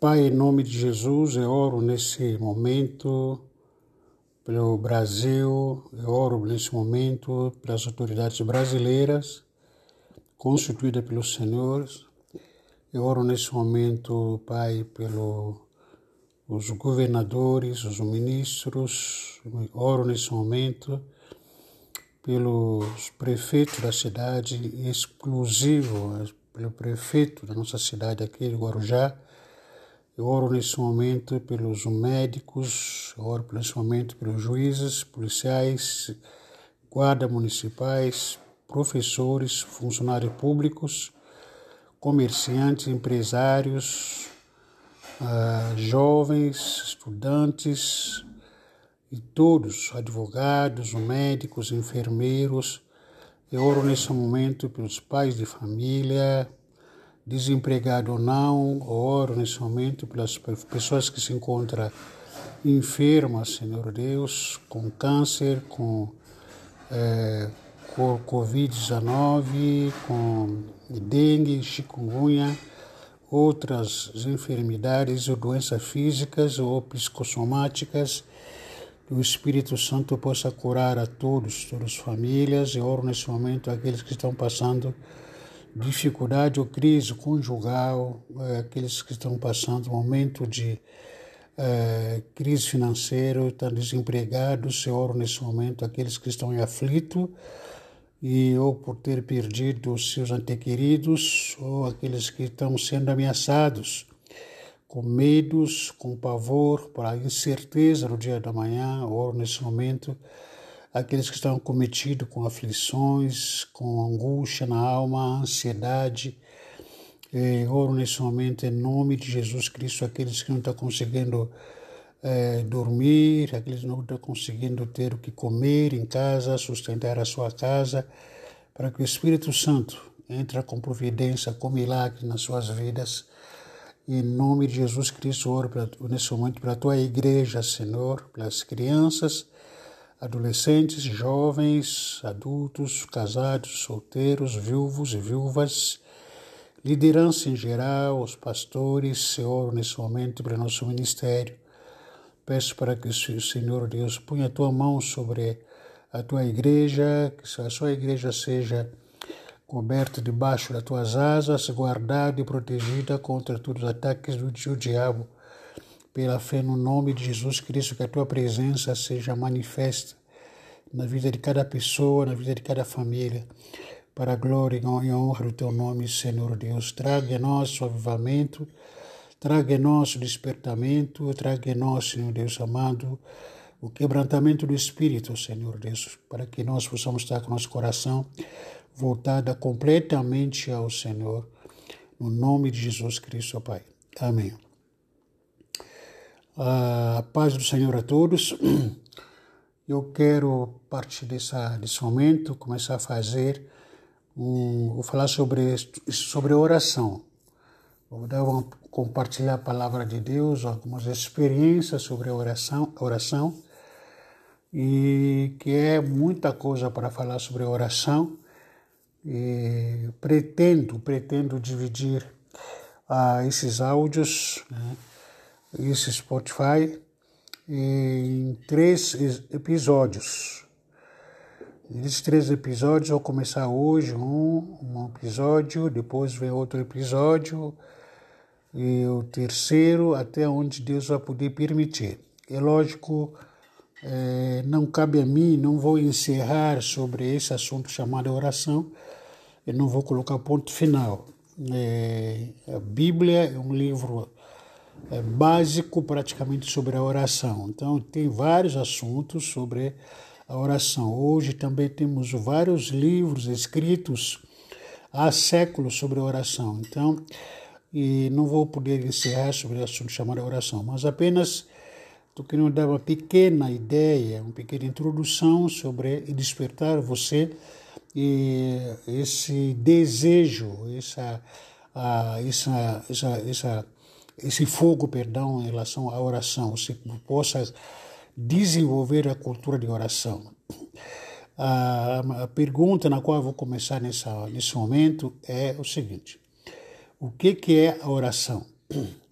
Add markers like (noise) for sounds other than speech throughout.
Pai, em nome de Jesus, eu oro nesse momento pelo Brasil, eu oro nesse momento pelas autoridades brasileiras, constituídas pelos senhores. Eu oro nesse momento, Pai, pelos governadores, os ministros. Eu oro nesse momento pelos prefeitos da cidade, exclusivo pelo prefeito da nossa cidade aqui de Guarujá. Eu oro nesse momento pelos médicos, eu oro nesse momento pelos juízes, policiais, guarda municipais, professores, funcionários públicos, comerciantes, empresários, uh, jovens, estudantes e todos, advogados, médicos, enfermeiros. Eu oro nesse momento pelos pais de família, desempregado ou não, oro nesse momento pelas pessoas que se encontram enfermas, Senhor Deus, com câncer, com, é, com Covid-19, com dengue, chikungunya, outras enfermidades ou doenças físicas ou psicossomáticas, que o Espírito Santo possa curar a todos, todas as famílias, e oro nesse momento aqueles que estão passando dificuldade ou crise conjugal, é, aqueles que estão passando um momento de é, crise financeira, estão desempregados, eu oro nesse momento aqueles que estão em aflito e ou por ter perdido os seus antequeridos ou aqueles que estão sendo ameaçados com medos, com pavor, para incerteza no dia da manhã, oro nesse momento aqueles que estão cometidos com aflições, com angústia na alma, ansiedade. Eh, oro nesse momento em nome de Jesus Cristo, aqueles que não estão conseguindo eh, dormir, aqueles que não estão conseguindo ter o que comer em casa, sustentar a sua casa, para que o Espírito Santo entre com providência, com milagre nas suas vidas. Em nome de Jesus Cristo, oro pra, nesse momento para a tua igreja, Senhor, pelas crianças, adolescentes, jovens, adultos, casados, solteiros, viúvos e viúvas, liderança em geral, os pastores, Senhor, nesse momento para nosso ministério. Peço para que o Senhor Deus ponha a tua mão sobre a tua igreja, que a sua igreja seja coberta debaixo das tuas asas, guardada e protegida contra todos os ataques do diabo pela fé no nome de Jesus Cristo, que a tua presença seja manifesta na vida de cada pessoa, na vida de cada família, para a glória e honra do teu nome, Senhor Deus. Traga em nós o avivamento, traga em nós o despertamento, traga em nós, Senhor Deus amado, o quebrantamento do Espírito, Senhor Deus, para que nós possamos estar com nosso coração voltado completamente ao Senhor, no nome de Jesus Cristo, Pai. Amém. A paz do Senhor a todos. Eu quero, a partir dessa, desse momento, começar a fazer, um, vou falar sobre, sobre oração. Vou dar uma, compartilhar a palavra de Deus, algumas experiências sobre a oração, oração, e que é muita coisa para falar sobre oração. E pretendo, pretendo dividir ah, esses áudios, né, esse Spotify em três episódios. Esses três episódios, vou começar hoje um, um episódio, depois vem outro episódio, e o terceiro até onde Deus vai poder permitir. É lógico, é, não cabe a mim, não vou encerrar sobre esse assunto chamado oração, eu não vou colocar ponto final. É, a Bíblia é um livro é, básico praticamente sobre a oração. Então, tem vários assuntos sobre a oração. Hoje também temos vários livros escritos há séculos sobre a oração. Então, e não vou poder encerrar sobre o assunto chamado oração, mas apenas estou querendo dar uma pequena ideia, uma pequena introdução sobre e despertar você e esse desejo, essa, a, essa, essa, essa esse fogo, perdão, em relação à oração, se possa desenvolver a cultura de oração. A, a pergunta na qual vou começar nessa, nesse momento é o seguinte: o que, que é a oração?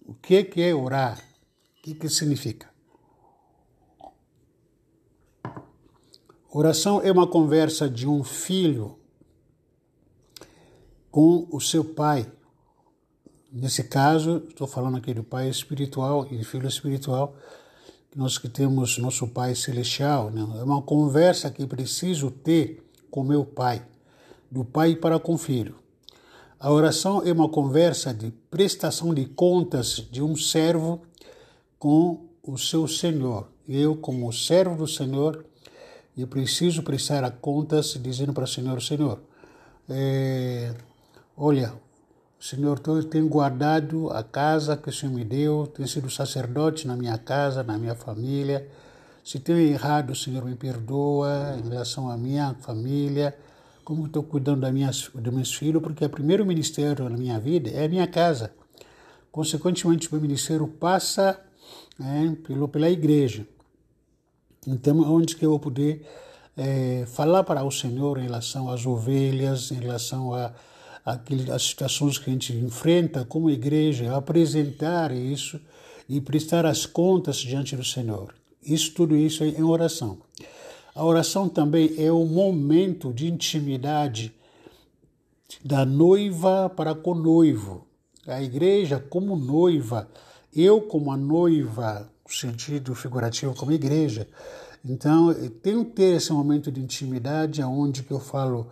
O que, que é orar? O que, que significa? Oração é uma conversa de um filho com o seu pai. Nesse caso, estou falando aqui do pai espiritual e do filho espiritual, nós que temos nosso pai celestial. Né? É uma conversa que preciso ter com meu pai, do pai para com o filho. A oração é uma conversa de prestação de contas de um servo com o seu senhor. Eu, como servo do Senhor, eu preciso prestar contas dizendo para o Senhor, Senhor, é, olha, Senhor, eu tenho guardado a casa que o Senhor me deu, tenho sido sacerdote na minha casa, na minha família. Se tenho errado, Senhor, me perdoa em relação à minha família, como estou cuidando da minha, dos meus filhos, porque o primeiro ministério na minha vida é a minha casa. Consequentemente, o meu ministério passa é, pelo, pela igreja. Então, onde que eu vou poder é, falar para o Senhor em relação às ovelhas, em relação a, às situações que a gente enfrenta como igreja, apresentar isso e prestar as contas diante do Senhor. Isso, tudo isso é em oração. A oração também é o momento de intimidade da noiva para com o noivo. A igreja como noiva, eu como a noiva, no sentido figurativo como igreja. Então, eu tenho que ter esse momento de intimidade onde que eu falo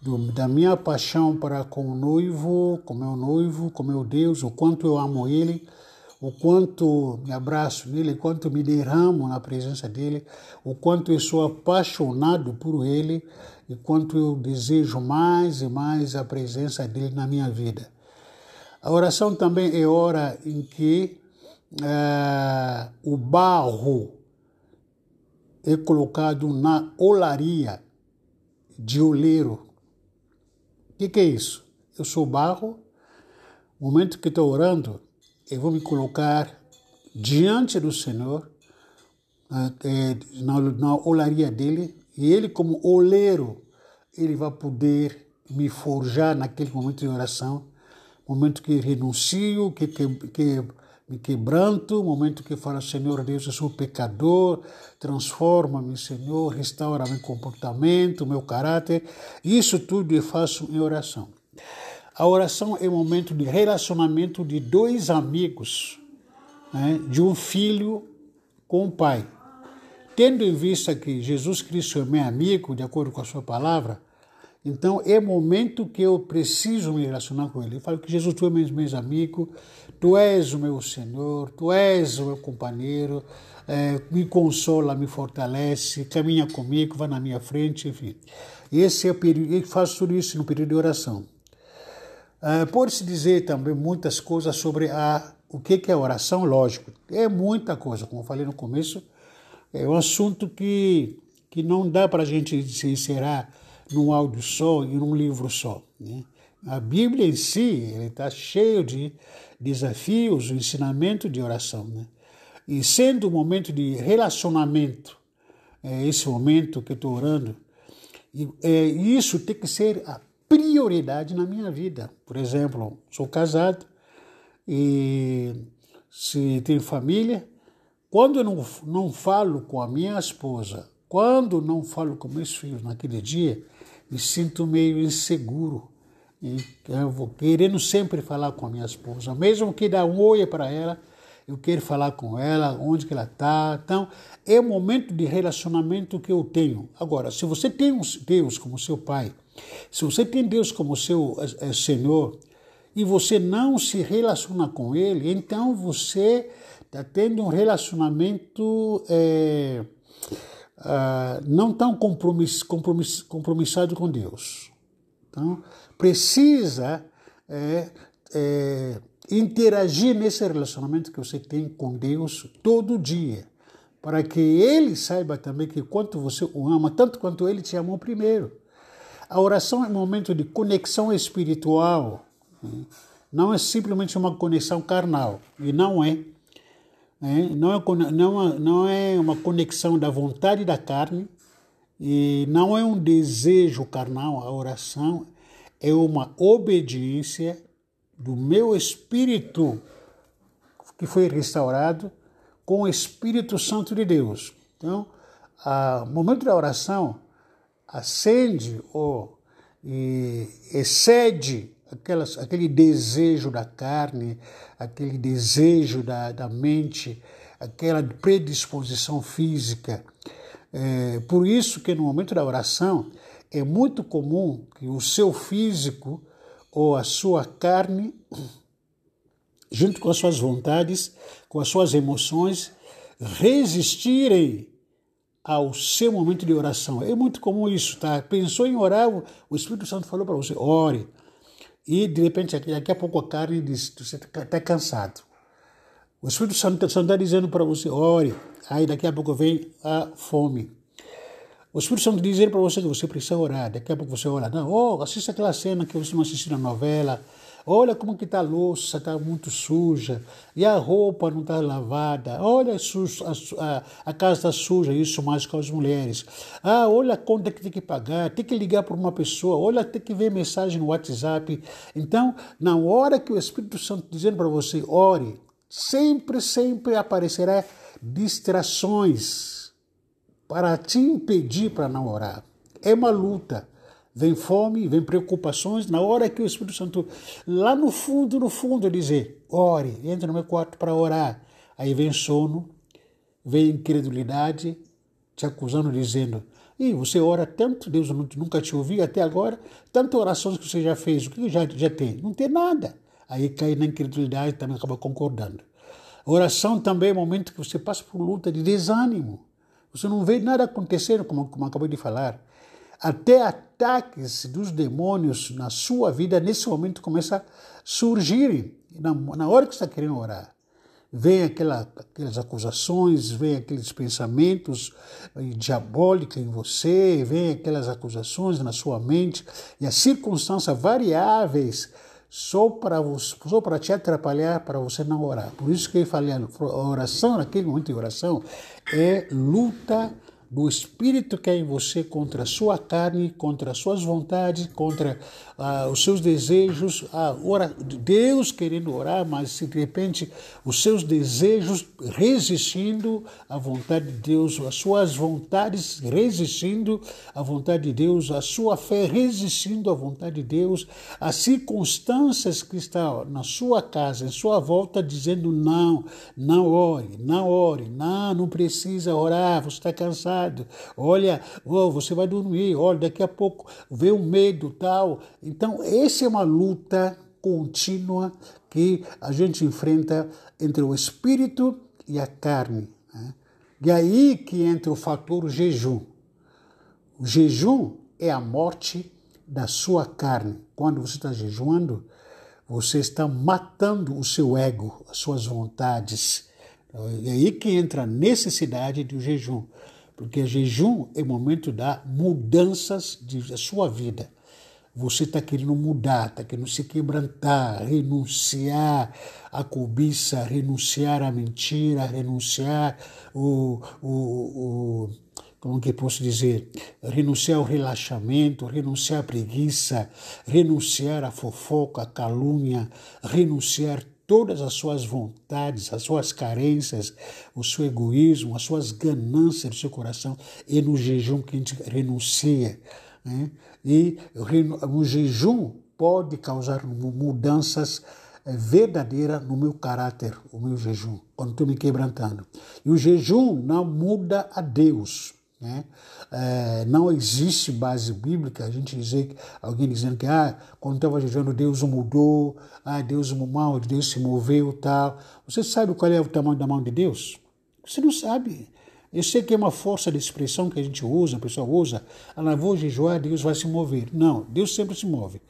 do, da minha paixão para com o noivo, com meu noivo, com meu Deus, o quanto eu amo ele, o quanto me abraço nele, o quanto me derramo na presença dele, o quanto eu sou apaixonado por ele e quanto eu desejo mais e mais a presença dele na minha vida. A oração também é hora em que é, o barro é colocado na olaria de oleiro. O que, que, é isso? Eu sou barro, no momento que estou orando, eu vou me colocar diante do Senhor, é, na, na olaria dele, e ele, como oleiro, ele vai poder me forjar naquele momento de oração, momento que renuncio, que, que, que me quebranto, momento que falo, Senhor Deus, eu sou pecador, transforma-me, Senhor, restaura meu comportamento, meu caráter. Isso tudo eu faço em oração. A oração é um momento de relacionamento de dois amigos, né, de um filho com o pai. Tendo em vista que Jesus Cristo é meu amigo, de acordo com a sua palavra, então é momento que eu preciso me relacionar com Ele. Eu falo que Jesus, tu és meu amigo, tu és o meu Senhor, tu és o meu companheiro, é, me consola, me fortalece, caminha comigo, vai na minha frente, enfim. Esse é o período, eu faço tudo isso no período de oração. É, Pode-se dizer também muitas coisas sobre a, o que é oração, lógico. É muita coisa, como eu falei no começo, é um assunto que, que não dá para a gente se encerrar num áudio só e num livro só. Né? A Bíblia em si está cheio de desafios, o ensinamento de oração. Né? E sendo um momento de relacionamento, é esse momento que eu estou orando, e, é, isso tem que ser a prioridade na minha vida. Por exemplo, sou casado e se tenho família, quando eu não, não falo com a minha esposa, quando não falo com meus filhos naquele dia, me sinto meio inseguro. Eu vou querendo sempre falar com a minha esposa, mesmo que dá um oi para ela, eu quero falar com ela, onde que ela está. Então, é o momento de relacionamento que eu tenho. Agora, se você tem Deus como seu pai, se você tem Deus como seu é, Senhor, e você não se relaciona com Ele, então você está tendo um relacionamento é, uh, não tão compromiss, compromissado com Deus. Então, precisa é, é, interagir nesse relacionamento que você tem com Deus todo dia, para que Ele saiba também que quanto você o ama, tanto quanto Ele te amou primeiro. A oração é um momento de conexão espiritual, né? não é simplesmente uma conexão carnal, e não é. Né? É, não, é, não é uma conexão da vontade da carne e não é um desejo carnal, a oração é uma obediência do meu espírito que foi restaurado com o Espírito Santo de Deus. Então, o momento da oração acende ou excede aquelas, aquele desejo da carne, aquele desejo da, da mente, aquela predisposição física. É, por isso que no momento da oração é muito comum que o seu físico ou a sua carne, junto com as suas vontades, com as suas emoções, resistirem ao seu momento de oração. É muito comum isso, tá? Pensou em orar, o Espírito Santo falou para você, ore. E de repente, daqui a pouco a carne diz, você está tá cansado. O Espírito Santo está dizendo para você, ore. Aí daqui a pouco vem a fome. O Espírito Santo diz para você que você precisa orar. Daqui a pouco você ora. Não, oh, assista aquela cena que você não assistiu na novela. Olha como que está a louça, está muito suja. E a roupa não está lavada. Olha a, a, a casa está suja, isso mais com as mulheres. Ah, olha a conta que tem que pagar, tem que ligar para uma pessoa, olha, tem que ver mensagem no WhatsApp. Então, na hora que o Espírito Santo dizendo para você, ore, sempre, sempre aparecerá distrações para te impedir para não orar. É uma luta vem fome, vem preocupações, na hora que o Espírito Santo, lá no fundo, no fundo, dizer, ore, entre no meu quarto para orar. Aí vem sono, vem incredulidade, te acusando, dizendo, e você ora tanto, Deus nunca te ouviu até agora, tantas orações que você já fez, o que já, já tem? Não tem nada. Aí cai na incredulidade também acaba concordando. Oração também é um momento que você passa por luta de desânimo. Você não vê nada acontecendo, como, como acabei de falar até ataques dos demônios na sua vida nesse momento começam a surgir na, na hora que você está querendo orar. Vem aquela, aquelas acusações, vem aqueles pensamentos eh, diabólicos em você, vem aquelas acusações na sua mente e as circunstâncias variáveis só para, só para te atrapalhar, para você não orar. Por isso que eu falei, oração, naquele momento de oração, é luta do espírito que é em você contra a sua carne, contra as suas vontades, contra ah, os seus desejos. Ah, ora, Deus querendo orar, mas se de repente os seus desejos resistindo à vontade de Deus, as suas vontades resistindo à vontade de Deus, a sua fé resistindo à vontade de Deus, as circunstâncias que estão na sua casa, em sua volta, dizendo não, não ore, não ore, não, não precisa orar, você está cansado olha, oh, você vai dormir, olha, daqui a pouco vê o medo tal. Então, essa é uma luta contínua que a gente enfrenta entre o espírito e a carne. Né? E aí que entra o fator jejum. O jejum é a morte da sua carne. Quando você está jejuando, você está matando o seu ego, as suas vontades. É aí que entra a necessidade do jejum. Porque jejum é o momento da mudanças da sua vida. Você está querendo mudar, está querendo se quebrantar, renunciar à cobiça, renunciar à mentira, renunciar o, o, o como que posso dizer, renunciar ao relaxamento, renunciar à preguiça, renunciar à fofoca, à calúnia, renunciar todas as suas vontades, as suas carências, o seu egoísmo, as suas ganâncias do seu coração, e no jejum que a gente renuncia. Né? E o jejum pode causar mudanças eh, verdadeiras no meu caráter, o meu jejum, quando estou me quebrantando. E o jejum não muda a Deus. Né? É, não existe base bíblica a gente dizer alguém dizendo que ah, quando estava jejuando Deus mudou, ah, Deus mal, Deus se moveu tal. Você sabe qual é o tamanho da mão de Deus? Você não sabe. Eu sei que é uma força de expressão que a gente usa, a pessoa usa, ela vou jejuar, Deus vai se mover. Não, Deus sempre se move.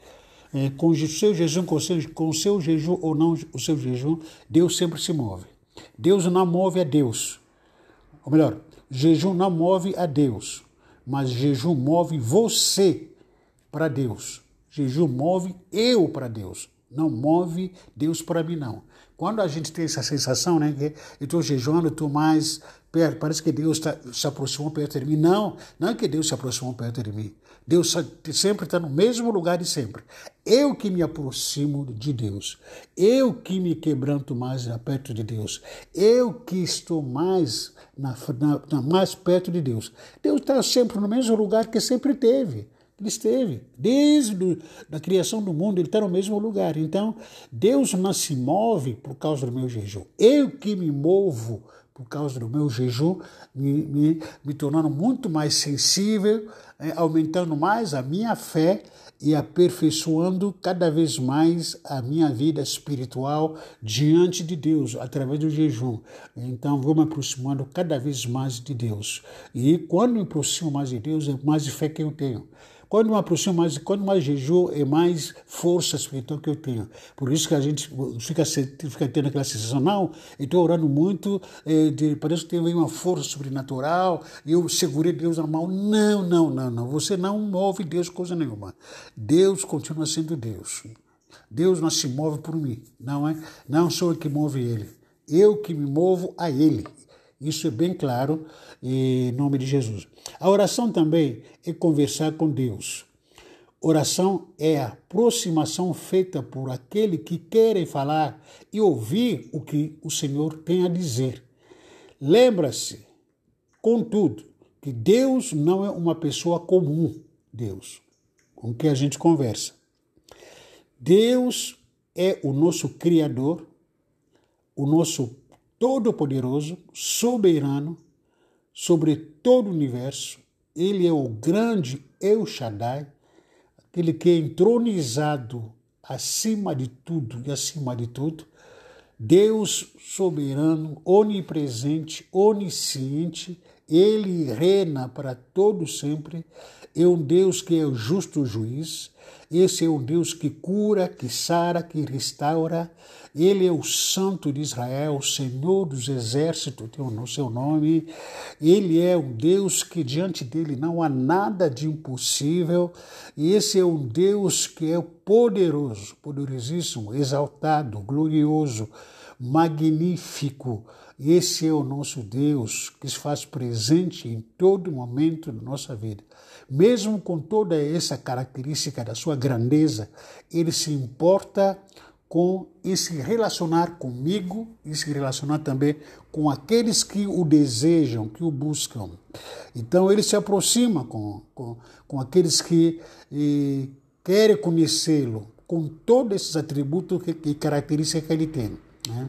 É, com o seu jejum, com o seu, com o seu jejum ou não o seu jejum, Deus sempre se move. Deus não move a Deus. Ou melhor, Jejum não move a Deus, mas jejum move você para Deus. Jejum move eu para Deus, não move Deus para mim, não. Quando a gente tem essa sensação, né, que eu estou jejuando, estou mais perto, parece que Deus tá, se aproximou perto de mim. Não, não é que Deus se aproximou perto de mim. Deus sempre está no mesmo lugar de sempre. Eu que me aproximo de Deus. Eu que me quebranto mais perto de Deus. Eu que estou mais, na, na, mais perto de Deus. Deus está sempre no mesmo lugar que sempre teve. Ele esteve. Desde a criação do mundo, ele está no mesmo lugar. Então, Deus não se move por causa do meu jejum. Eu que me movo por causa do meu jejum, me, me, me tornando muito mais sensível, aumentando mais a minha fé e aperfeiçoando cada vez mais a minha vida espiritual diante de Deus, através do jejum. Então, vou me aproximando cada vez mais de Deus. E quando me aproximo mais de Deus, é mais fé que eu tenho. Quando me aproximo mais, quando mais jejum, é mais força espiritual que eu tenho. Por isso que a gente fica, fica tendo aquela sensação, não, eu estou orando muito, é, de, parece que tem uma força sobrenatural, eu segurei Deus na mão. Não, não, não, não. Você não move Deus coisa nenhuma. Deus continua sendo Deus. Deus não se move por mim, não é? Não sou eu que move ele. Eu que me movo a ele. Isso é bem claro em nome de Jesus. A oração também é conversar com Deus. Oração é a aproximação feita por aquele que quer falar e ouvir o que o Senhor tem a dizer. Lembra-se, contudo, que Deus não é uma pessoa comum, Deus, com quem a gente conversa. Deus é o nosso Criador, o nosso todo-poderoso, soberano sobre todo o universo. Ele é o grande El Shaddai, aquele que é entronizado acima de tudo e acima de tudo. Deus soberano, onipresente, onisciente, ele reina para todo sempre. É um Deus que é o justo juiz. Esse é um Deus que cura, que sara, que restaura. Ele é o Santo de Israel, o Senhor dos exércitos, tem o seu nome. Ele é um Deus que diante dele não há nada de impossível. E esse é um Deus que é poderoso, poderosíssimo, exaltado, glorioso, magnífico. Esse é o nosso Deus que se faz presente em todo momento da nossa vida. Mesmo com toda essa característica da sua grandeza, ele se importa com e se relacionar comigo e se relacionar também com aqueles que o desejam, que o buscam. Então ele se aproxima com, com, com aqueles que eh, querem conhecê-lo, com todos esses atributos e características que ele tem. Né?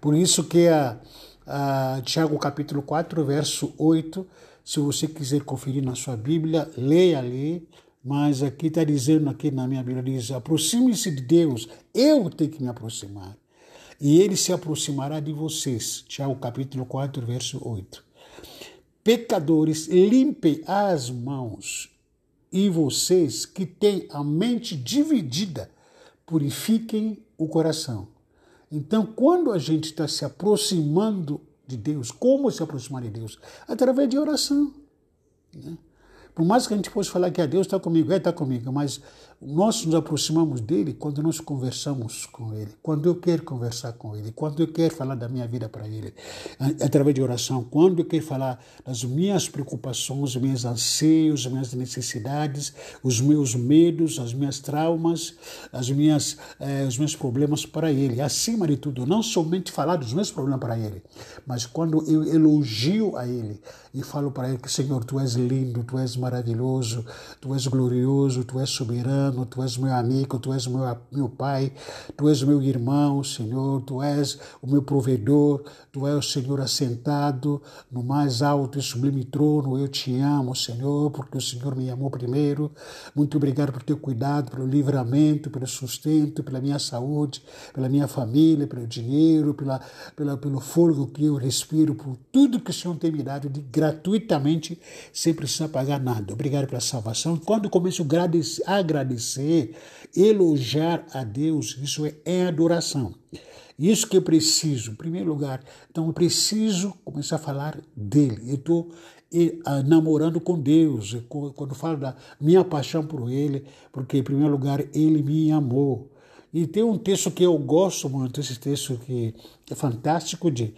Por isso que a, a Tiago capítulo 4, verso 8 se você quiser conferir na sua Bíblia, leia ali. Mas aqui está dizendo, aqui na minha Bíblia, diz: aproxime-se de Deus, eu tenho que me aproximar. E ele se aproximará de vocês. Tiago capítulo 4, verso 8. Pecadores, limpem as mãos. E vocês que têm a mente dividida, purifiquem o coração. Então, quando a gente está se aproximando de Deus. Como se aproximar de Deus? Através de oração. Né? Por mais que a gente possa falar que a Deus está comigo, é está comigo, mas nós nos aproximamos dele quando nós conversamos com ele, quando eu quero conversar com ele, quando eu quero falar da minha vida para ele, através de oração, quando eu quero falar das minhas preocupações, os meus anseios, as minhas necessidades, os meus medos, as minhas traumas, as minhas, eh, os meus problemas para ele. Acima de tudo, não somente falar dos meus problemas para ele, mas quando eu elogio a ele e falo para ele que, Senhor, tu és lindo, tu és maravilhoso, tu és glorioso, tu és soberano tu és meu amigo, tu és meu, meu pai, tu és meu irmão, Senhor, tu és o meu provedor, tu és o Senhor assentado no mais alto e sublime trono. Eu te amo, Senhor, porque o Senhor me amou primeiro. Muito obrigado por teu cuidado, pelo livramento, pelo sustento, pela minha saúde, pela minha família, pelo dinheiro, pela, pela, pelo fogo que eu respiro, por tudo que o Senhor tem me dado de gratuitamente, sem precisar pagar nada. Obrigado pela salvação. Quando começo a agradecer, agradecer, elogiar a Deus, isso é, é adoração. Isso que eu preciso, em primeiro lugar. Então, eu preciso começar a falar dele. Eu estou namorando com Deus. Quando falo da minha paixão por ele, porque, em primeiro lugar, ele me amou. E tem um texto que eu gosto muito, esse texto que é fantástico, de,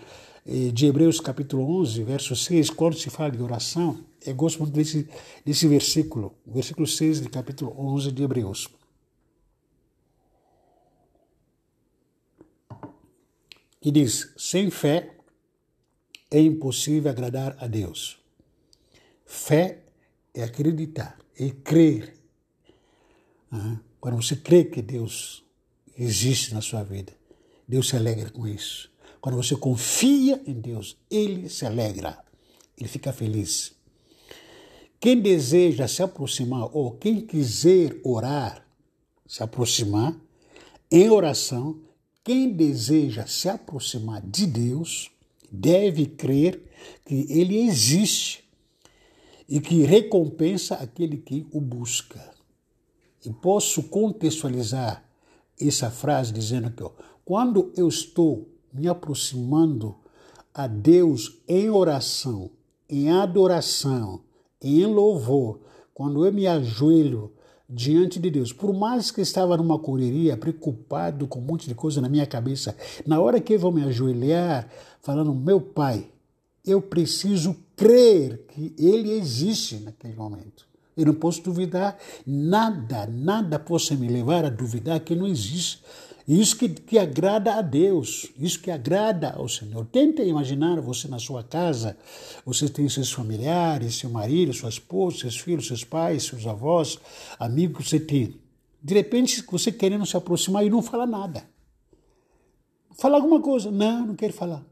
de Hebreus capítulo 11, verso 6, quando se fala de oração, eu gosto muito desse, desse versículo, versículo 6 de capítulo 11 de Hebreus. Que diz: sem fé é impossível agradar a Deus. Fé é acreditar, é crer. Quando você crê que Deus existe na sua vida, Deus se alegra com isso. Quando você confia em Deus, Ele se alegra, Ele fica feliz. Quem deseja se aproximar ou quem quiser orar, se aproximar em oração, quem deseja se aproximar de Deus deve crer que Ele existe e que recompensa aquele que o busca. E posso contextualizar essa frase dizendo que ó, quando eu estou me aproximando a Deus em oração, em adoração, em louvor, quando eu me ajoelho diante de Deus. Por mais que estava numa correria, preocupado com um monte de coisa na minha cabeça, na hora que eu vou me ajoelhar, falando, meu Pai, eu preciso crer que Ele existe naquele momento. Eu não posso duvidar, nada, nada possa me levar a duvidar que não existe. Isso que, que agrada a Deus, isso que agrada ao Senhor. Tente imaginar você na sua casa, você tem seus familiares, seu marido, sua esposa, seus filhos, seus pais, seus avós, amigos que você tem. De repente, você querendo se aproximar e não fala nada. Fala alguma coisa. Não, não quero falar.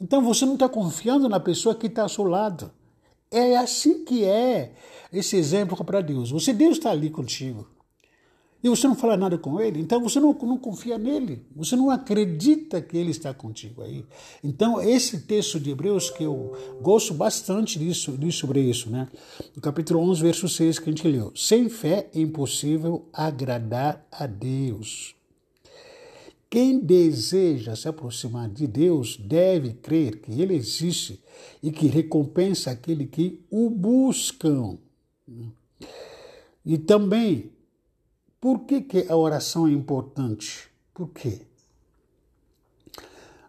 Então você não está confiando na pessoa que está ao seu lado. É assim que é esse exemplo para Deus. Você, Deus está ali contigo e você não fala nada com ele, então você não, não confia nele, você não acredita que ele está contigo aí. Então, esse texto de Hebreus, que eu gosto bastante disso, disso sobre isso, né? No capítulo 11, verso 6, que a gente leu: Sem fé é impossível agradar a Deus. Quem deseja se aproximar de Deus deve crer que Ele existe e que recompensa aquele que o buscam. E também por que, que a oração é importante? Por quê?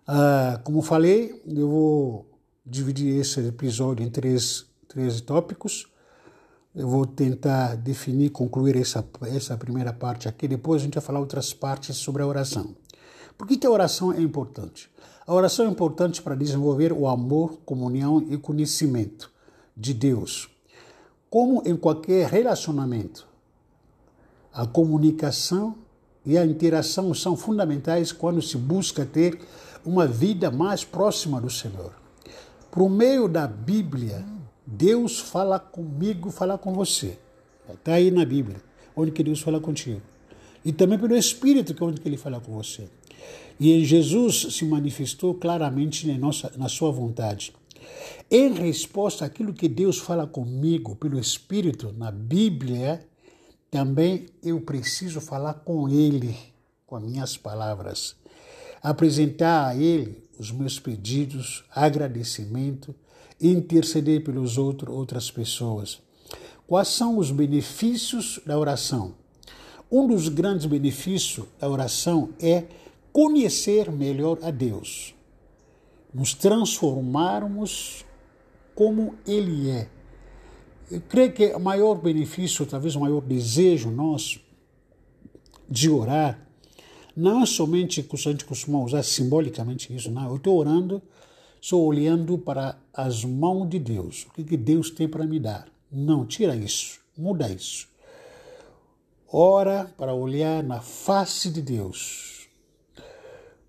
Ah, como falei, eu vou dividir esse episódio em três, três tópicos. Eu vou tentar definir, concluir essa, essa primeira parte aqui. Depois a gente vai falar outras partes sobre a oração. Por que, que a oração é importante? A oração é importante para desenvolver o amor, comunhão e conhecimento de Deus. Como em qualquer relacionamento, a comunicação e a interação são fundamentais quando se busca ter uma vida mais próxima do Senhor. Por meio da Bíblia, Deus fala comigo, fala com você. Está aí na Bíblia, onde que Deus fala contigo. E também pelo Espírito, que é onde que Ele fala com você. E Jesus se manifestou claramente na, na sua vontade. Em resposta àquilo que Deus fala comigo pelo Espírito na Bíblia, também eu preciso falar com Ele, com as minhas palavras, apresentar a Ele os meus pedidos, agradecimento, interceder pelos outros, outras pessoas. Quais são os benefícios da oração? Um dos grandes benefícios da oração é conhecer melhor a Deus, nos transformarmos como Ele é eu creio que o maior benefício, talvez o maior desejo nosso de orar, não é somente que a gente costuma usar simbolicamente isso, não. Eu estou orando, estou olhando para as mãos de Deus. O que Deus tem para me dar? Não, tira isso, muda isso. Ora para olhar na face de Deus.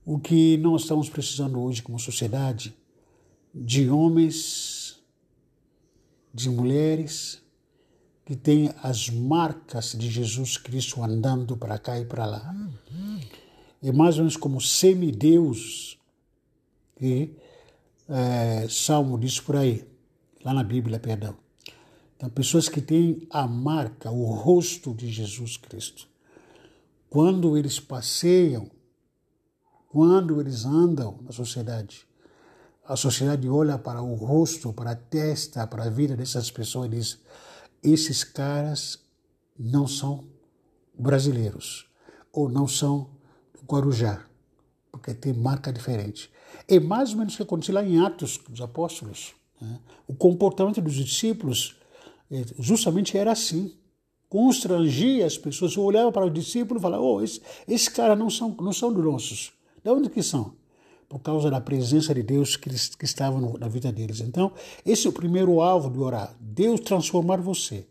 O que nós estamos precisando hoje como sociedade, de homens de mulheres que têm as marcas de Jesus Cristo andando para cá e para lá. É mais ou menos como semideus, que é, Salmo diz por aí, lá na Bíblia, perdão. Então, pessoas que têm a marca, o rosto de Jesus Cristo. Quando eles passeiam, quando eles andam na sociedade, a sociedade olha para o rosto, para a testa, para a vida dessas pessoas e diz: esses caras não são brasileiros ou não são Guarujá, porque tem marca diferente. É mais ou menos o que aconteceu lá em Atos dos Apóstolos. Né? O comportamento dos discípulos é, justamente era assim. Constrangia as pessoas. Olhava para o discípulo e falava: oh, esse, esse cara não são, não são nossos. De onde que são? Por causa da presença de Deus que, que estava no, na vida deles. Então, esse é o primeiro alvo de orar. Deus transformar você.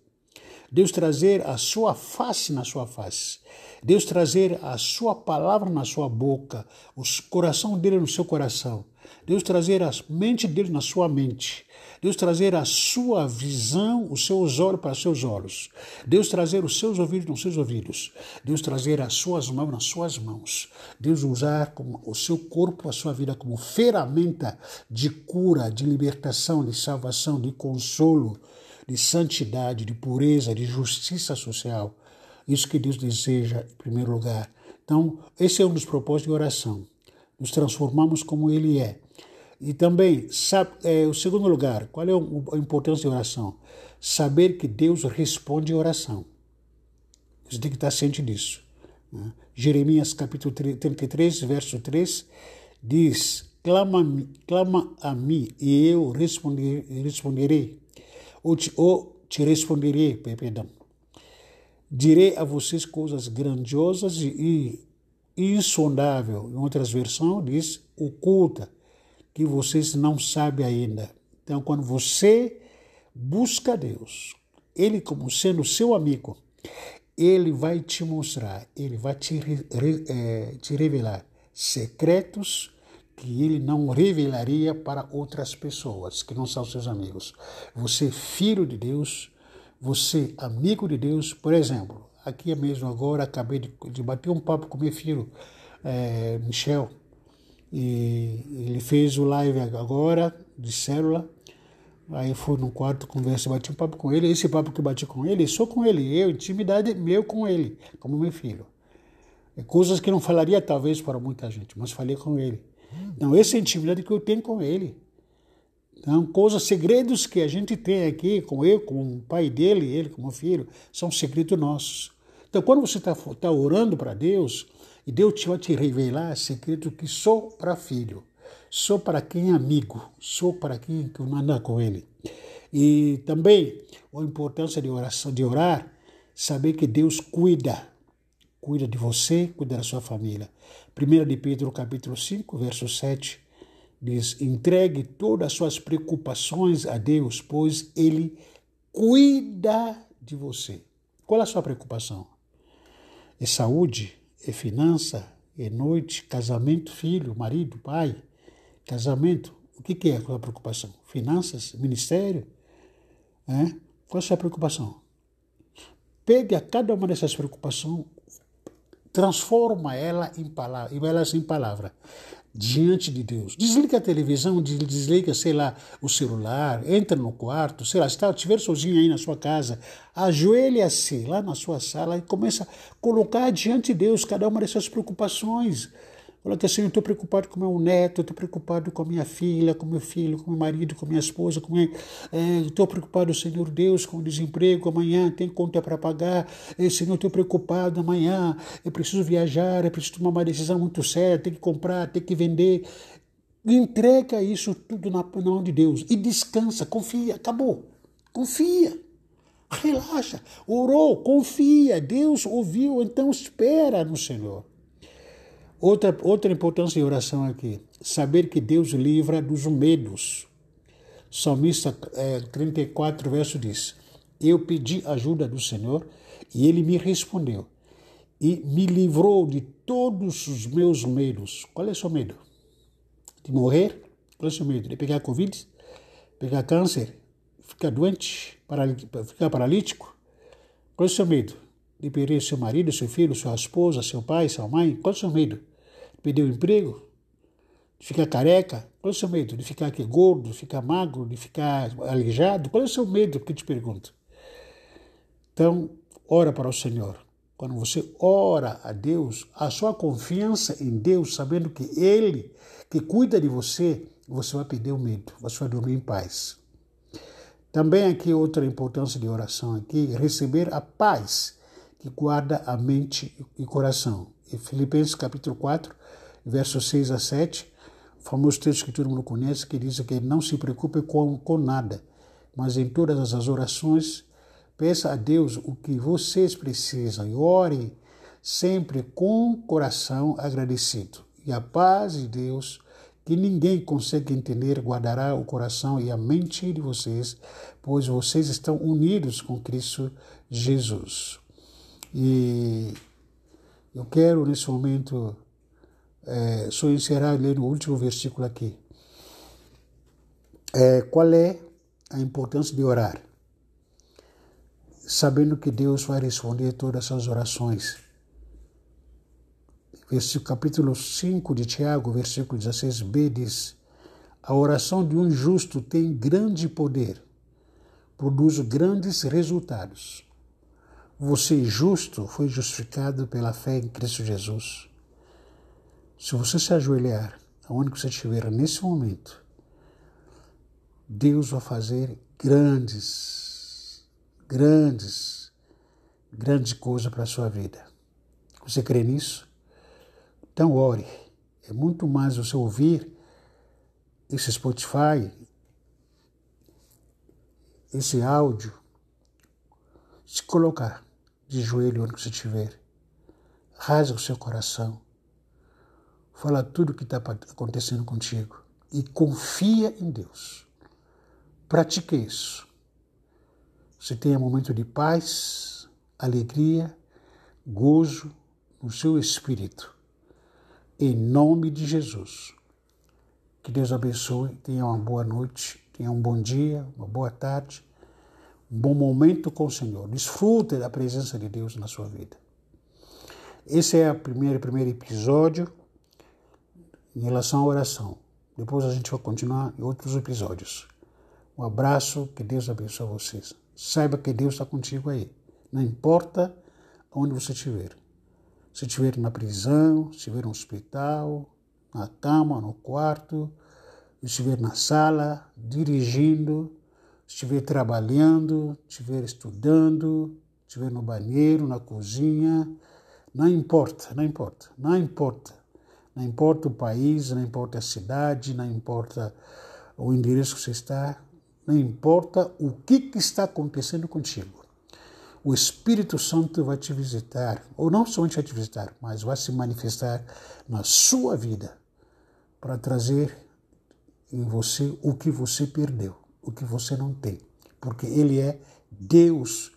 Deus trazer a sua face na sua face. Deus trazer a sua palavra na sua boca, o coração dele no seu coração. Deus trazer a mente dele na sua mente. Deus trazer a sua visão, os seus olhos para os seus olhos. Deus trazer os seus ouvidos nos seus ouvidos. Deus trazer as suas mãos nas suas mãos. Deus usar o seu corpo, a sua vida como ferramenta de cura, de libertação, de salvação, de consolo, de santidade, de pureza, de justiça social. Isso que Deus deseja em primeiro lugar. Então, esse é um dos propósitos de oração. Nos transformamos como Ele é. E também, sabe, é, o segundo lugar, qual é a importância de oração? Saber que Deus responde a oração. Você tem que estar ciente disso. Né? Jeremias capítulo 33, verso 3, diz, clama, clama a mim e eu responderei ou te, ou te responderei, perdão. Direi a vocês coisas grandiosas e, e insondável. Em outras versões diz oculta, que vocês não sabem ainda. Então, quando você busca Deus, Ele como sendo seu amigo, Ele vai te mostrar, Ele vai te, é, te revelar secretos que ele não revelaria para outras pessoas que não são seus amigos. Você, filho de Deus, você, amigo de Deus, por exemplo, aqui mesmo agora acabei de, de bater um papo com meu filho, é, Michel, e ele fez o live agora de célula. Aí fui no quarto, conversa, bati um papo com ele. Esse papo que bati com ele, sou com ele, eu, intimidade meu com ele, como meu filho. É coisas que não falaria talvez para muita gente, mas falei com ele. Então, essa é a intimidade que eu tenho com ele. Então, coisas, segredos que a gente tem aqui, com eu, como o pai dele, ele como filho, são segredos nossos. Então, quando você está tá orando para Deus, e Deus te vai te revelar segredo que sou para filho, sou para quem é amigo, sou para quem que anda com ele. E também a importância de oração, de orar, saber que Deus cuida cuida de você, cuida da sua família. 1 de Pedro capítulo 5, verso 7, diz, entregue todas as suas preocupações a Deus, pois Ele cuida de você. Qual é a sua preocupação? É saúde? É finança? É noite? Casamento? Filho? Marido? Pai? Casamento? O que é a preocupação? Finanças? Ministério? É? Qual é a sua preocupação? Pegue a cada uma dessas preocupações transforma ela em palavra, elas em palavra diante de Deus. Desliga a televisão, desliga, sei lá, o celular, entra no quarto, sei lá, se estiver sozinho aí na sua casa, ajoelha-se lá na sua sala e começa a colocar diante de Deus cada uma dessas preocupações. Fala que assim, eu estou preocupado com meu neto, estou preocupado com a minha filha, com meu filho, com meu marido, com minha esposa, com estou é, preocupado, Senhor Deus, com o desemprego, amanhã tem conta para pagar, é, Senhor, estou preocupado, amanhã eu preciso viajar, eu preciso tomar uma decisão muito séria, tem que comprar, tem que vender. Entrega isso tudo na mão de Deus e descansa, confia, acabou. Confia. Relaxa. Orou, confia. Deus ouviu, então espera no Senhor. Outra, outra importância de oração aqui, saber que Deus livra dos medos. Salmista é, 34, verso diz: Eu pedi ajuda do Senhor e ele me respondeu e me livrou de todos os meus medos. Qual é o seu medo? De morrer? Qual é o seu medo? De pegar Covid? Pegar câncer? Ficar doente? Ficar paralítico? Qual é o seu medo? De perder seu marido, seu filho, sua esposa, seu pai, sua mãe? Qual é o seu medo? Perder o emprego, de ficar careca? Qual é o seu medo? De ficar aqui gordo, de ficar magro, de ficar aleijado? Qual é o seu medo que eu te pergunto? Então, ora para o Senhor. Quando você ora a Deus, a sua confiança em Deus, sabendo que Ele que cuida de você, você vai perder o medo, você vai dormir em paz. Também aqui outra importância de oração aqui, receber a paz que guarda a mente e coração. Em Filipenses capítulo 4, versos 6 a 7, o famoso texto que todo mundo conhece, que diz que não se preocupe com, com nada, mas em todas as orações, peça a Deus o que vocês precisam e ore sempre com coração agradecido. E a paz de Deus, que ninguém consegue entender, guardará o coração e a mente de vocês, pois vocês estão unidos com Cristo Jesus. E eu quero, nesse momento, é, só encerrar lendo o último versículo aqui. É, qual é a importância de orar? Sabendo que Deus vai responder todas as orações versículo, capítulo 5 de Tiago, versículo 16b, diz: A oração de um justo tem grande poder, produz grandes resultados. Você, justo, foi justificado pela fé em Cristo Jesus. Se você se ajoelhar, aonde você estiver nesse momento, Deus vai fazer grandes, grandes, grandes coisas para a sua vida. Você crê nisso? Então, ore. É muito mais você ouvir esse Spotify, esse áudio, se colocar de joelho onde você estiver. Rasga o seu coração. Fala tudo o que está acontecendo contigo. E confia em Deus. Pratique isso. Você tenha um momento de paz, alegria, gozo no seu espírito em nome de Jesus. Que Deus abençoe, tenha uma boa noite, tenha um bom dia, uma boa tarde, um bom momento com o Senhor. Desfrute da presença de Deus na sua vida. Esse é o primeiro, primeiro episódio em relação à oração. Depois a gente vai continuar em outros episódios. Um abraço, que Deus abençoe vocês. Saiba que Deus está contigo aí. Não importa onde você estiver. Se estiver na prisão, se estiver no hospital, na cama, no quarto, se estiver na sala, dirigindo, se estiver trabalhando, se estiver estudando, se estiver no banheiro, na cozinha, não importa, não importa, não importa. Não importa o país, não importa a cidade, não importa o endereço que você está, não importa o que, que está acontecendo contigo o Espírito Santo vai te visitar, ou não somente vai te visitar, mas vai se manifestar na sua vida para trazer em você o que você perdeu, o que você não tem, porque Ele é Deus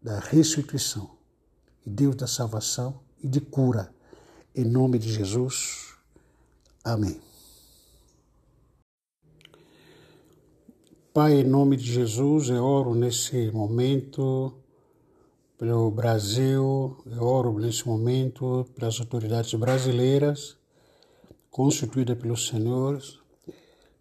da restituição, Deus da salvação e de cura. Em nome de Jesus. Amém. Pai, em nome de Jesus, eu oro nesse momento pelo Brasil, eu oro nesse momento pelas autoridades brasileiras, constituídas pelos senhores.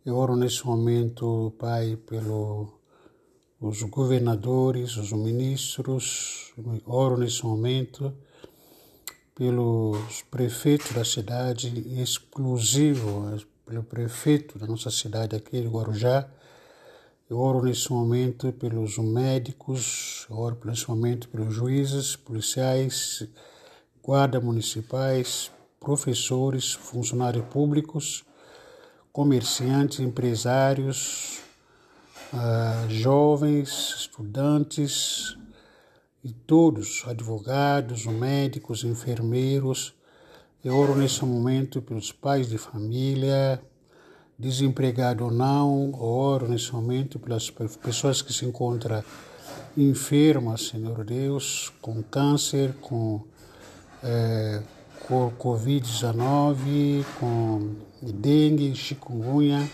Eu oro nesse momento, Pai, pelos governadores, os ministros. Eu oro nesse momento pelos prefeitos da cidade, exclusivo pelo prefeito da nossa cidade aqui de Guarujá, eu oro nesse momento pelos médicos, eu oro nesse momento pelos juízes, policiais, guardas municipais, professores, funcionários públicos, comerciantes, empresários, uh, jovens, estudantes e todos, advogados, médicos, enfermeiros. Eu oro nesse momento pelos pais de família, desempregado ou não, oro nesse momento pelas pessoas que se encontram enfermas, Senhor Deus, com câncer, com, é, com Covid-19, com dengue, chikungunya,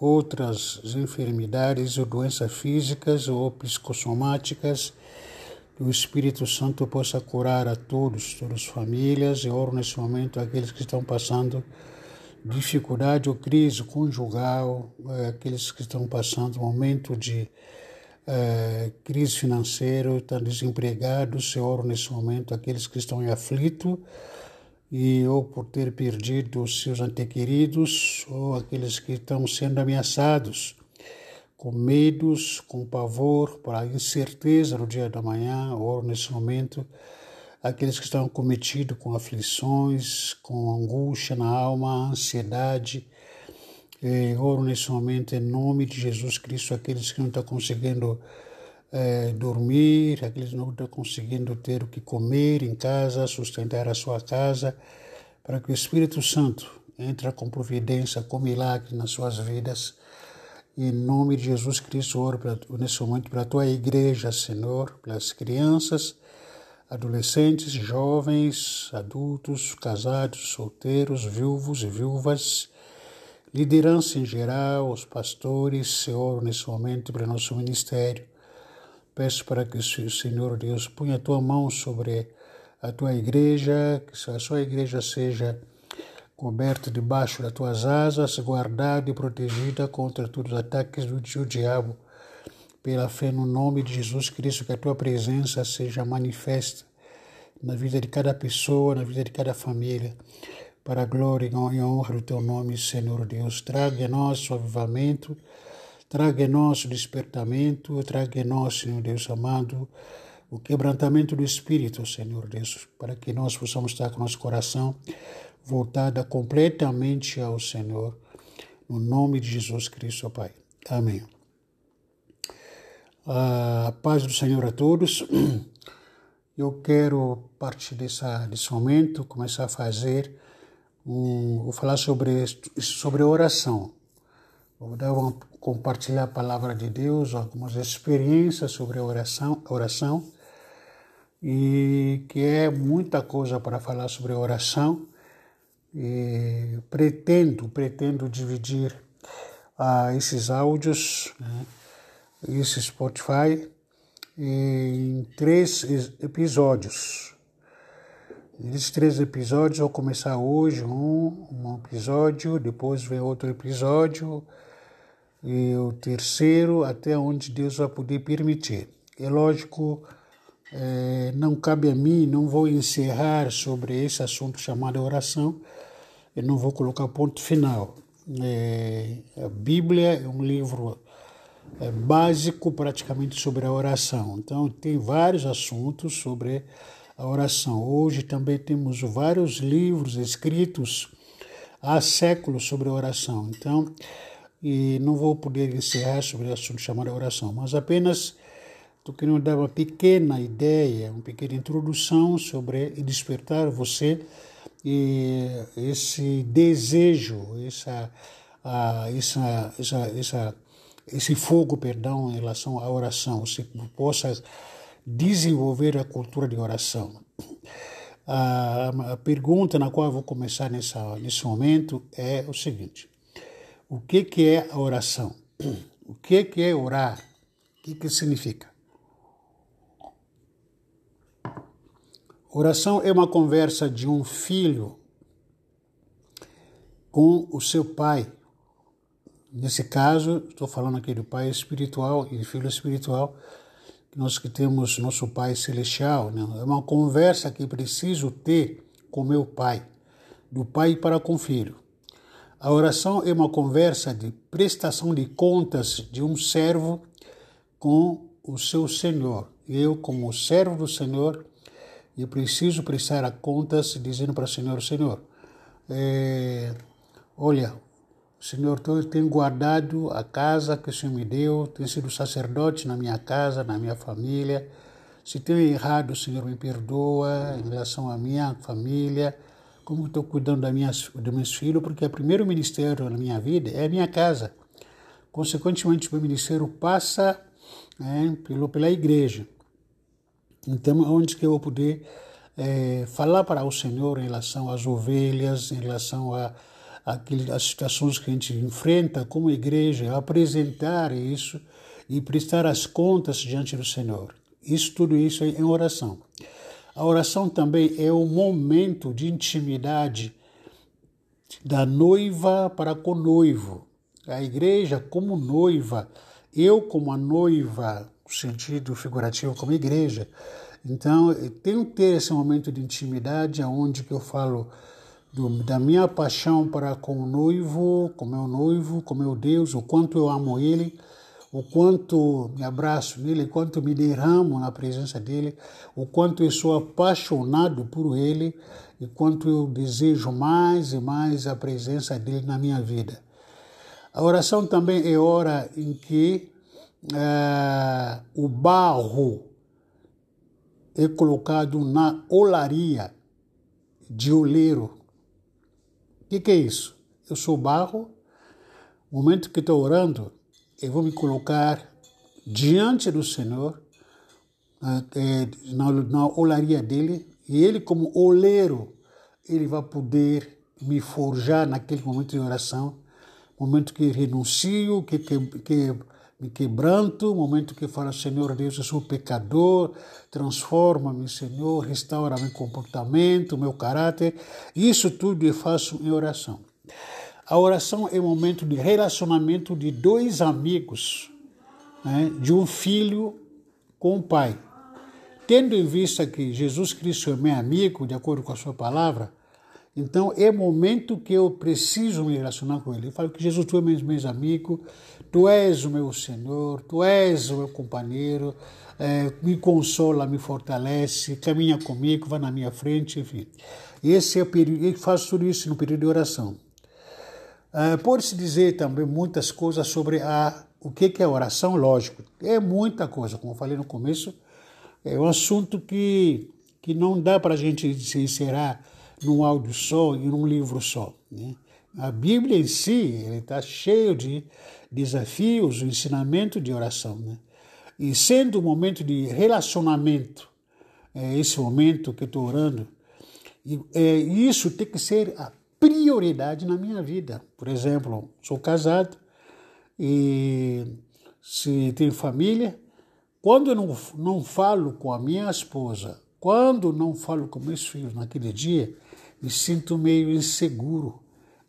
outras enfermidades ou doenças físicas ou psicossomáticas, que o Espírito Santo possa curar a todos, todas as famílias, e oro nesse momento aqueles que estão passando dificuldade ou crise conjugal, é, aqueles que estão passando momento de é, crise financeira, estão desempregados, eu oro nesse momento aqueles que estão em aflito e ou por ter perdido os seus antequeridos ou aqueles que estão sendo ameaçados com medos, com pavor, para incerteza no dia da manhã, oro nesse momento aqueles que estão cometidos com aflições, com angústia na alma, ansiedade. E oro nesse momento em nome de Jesus Cristo, aqueles que não estão conseguindo é, dormir, aqueles que não estão conseguindo ter o que comer em casa, sustentar a sua casa, para que o Espírito Santo entre com providência, com milagre nas suas vidas. Em nome de Jesus Cristo, oro pra, nesse momento para a tua igreja, Senhor, pelas crianças, adolescentes, jovens, adultos, casados, solteiros, viúvos e viúvas, liderança em geral, os pastores, Senhor, nesse momento para nosso ministério. Peço para que o Senhor Deus ponha a tua mão sobre a tua igreja, que a sua igreja seja coberta debaixo das tuas asas, guardada e protegida contra todos os ataques do diabo pela fé no nome de Jesus Cristo, que a tua presença seja manifesta na vida de cada pessoa, na vida de cada família, para a glória e honra do teu nome, Senhor Deus. Traga em nós o avivamento, traga em nós o despertamento, traga em nós, Senhor Deus amado, o quebrantamento do Espírito, Senhor Deus, para que nós possamos estar com nosso coração voltada completamente ao Senhor, no nome de Jesus Cristo, Pai. Amém. A paz do Senhor a todos. (clears throat) Eu quero, a partir dessa, desse momento, começar a fazer, um, vou falar sobre, sobre oração. Vou dar uma, compartilhar a palavra de Deus, algumas experiências sobre oração, oração, e que é muita coisa para falar sobre oração. E pretendo, pretendo dividir ah, esses áudios né, esse Spotify em três episódios. Esses três episódios vou começar hoje um, um episódio, depois vem outro episódio e o terceiro até onde Deus vai poder permitir. É lógico, é, não cabe a mim, não vou encerrar sobre esse assunto chamado oração, eu não vou colocar ponto final. É, a Bíblia é um livro é, básico praticamente sobre a oração. Então, tem vários assuntos sobre a oração. Hoje também temos vários livros escritos há séculos sobre a oração. Então, e não vou poder encerrar sobre o assunto chamado oração, mas apenas estou querendo dar uma pequena ideia, uma pequena introdução sobre despertar você e esse desejo, essa, a, essa, essa, essa esse fogo, perdão, em relação à oração, se possa desenvolver a cultura de oração. A, a pergunta na qual vou começar nessa, nesse momento é o seguinte: o que, que é a oração? O que, que é orar? O que, que significa? Oração é uma conversa de um filho com o seu pai Nesse caso, estou falando aqui do Pai espiritual e do Filho espiritual, nós que temos nosso Pai celestial. Né? É uma conversa que preciso ter com meu Pai, do Pai para com o Filho. A oração é uma conversa de prestação de contas de um servo com o seu Senhor. Eu, como servo do Senhor, eu preciso prestar contas dizendo para o Senhor, Senhor, é, olha, Senhor, eu tenho guardado a casa que o Senhor me deu, tenho sido sacerdote na minha casa, na minha família. Se tenho errado, Senhor, me perdoa em relação à minha família, como estou cuidando da minha, dos meus filhos, porque o primeiro ministério na minha vida é a minha casa. Consequentemente, o meu ministério passa é, pelo, pela igreja. Então, onde que eu vou poder é, falar para o Senhor em relação às ovelhas, em relação a aquele, as situações que a gente enfrenta como igreja, apresentar isso e prestar as contas diante do Senhor. Isso, tudo isso é em oração. A oração também é o momento de intimidade da noiva para com o noivo. A igreja como noiva, eu como a noiva, no sentido figurativo como igreja. Então, tenho que ter esse momento de intimidade onde que eu falo do, da minha paixão para com o noivo, com meu noivo, com meu Deus, o quanto eu amo ele, o quanto me abraço nele, o quanto me derramo na presença dele, o quanto eu sou apaixonado por ele e quanto eu desejo mais e mais a presença dele na minha vida. A oração também é hora em que uh, o barro é colocado na olaria de oleiro. O que, que é isso? Eu sou barro, no momento que estou orando, eu vou me colocar diante do Senhor, eh, na, na olaria dele, e ele, como oleiro, ele vai poder me forjar naquele momento de oração, momento que renuncio, que, que, que me quebranto, momento que falo, Senhor Deus, eu sou pecador, transforma-me, Senhor, restaura meu comportamento, meu caráter. Isso tudo eu faço em oração. A oração é um momento de relacionamento de dois amigos, né, de um filho com o pai. Tendo em vista que Jesus Cristo é meu amigo, de acordo com a sua palavra, então é momento que eu preciso me relacionar com Ele. Eu falo que Jesus, tu és meu amigo, tu és o meu Senhor, tu és o meu companheiro, é, me consola, me fortalece, caminha comigo, vai na minha frente, enfim. Esse é o período, eu faço tudo isso no período de oração. Uh, Pode-se dizer também muitas coisas sobre a, o que, que é oração, lógico. É muita coisa, como eu falei no começo, é um assunto que, que não dá para a gente se encerrar num áudio só e num livro só. Né? A Bíblia em si está cheio de desafios, o ensinamento de oração. Né? E sendo um momento de relacionamento, é esse momento que estou orando, e, é, isso tem que ser a prioridade na minha vida. Por exemplo, sou casado e se tenho família, quando eu não, não falo com a minha esposa, quando não falo com meus filhos naquele dia, me sinto meio inseguro.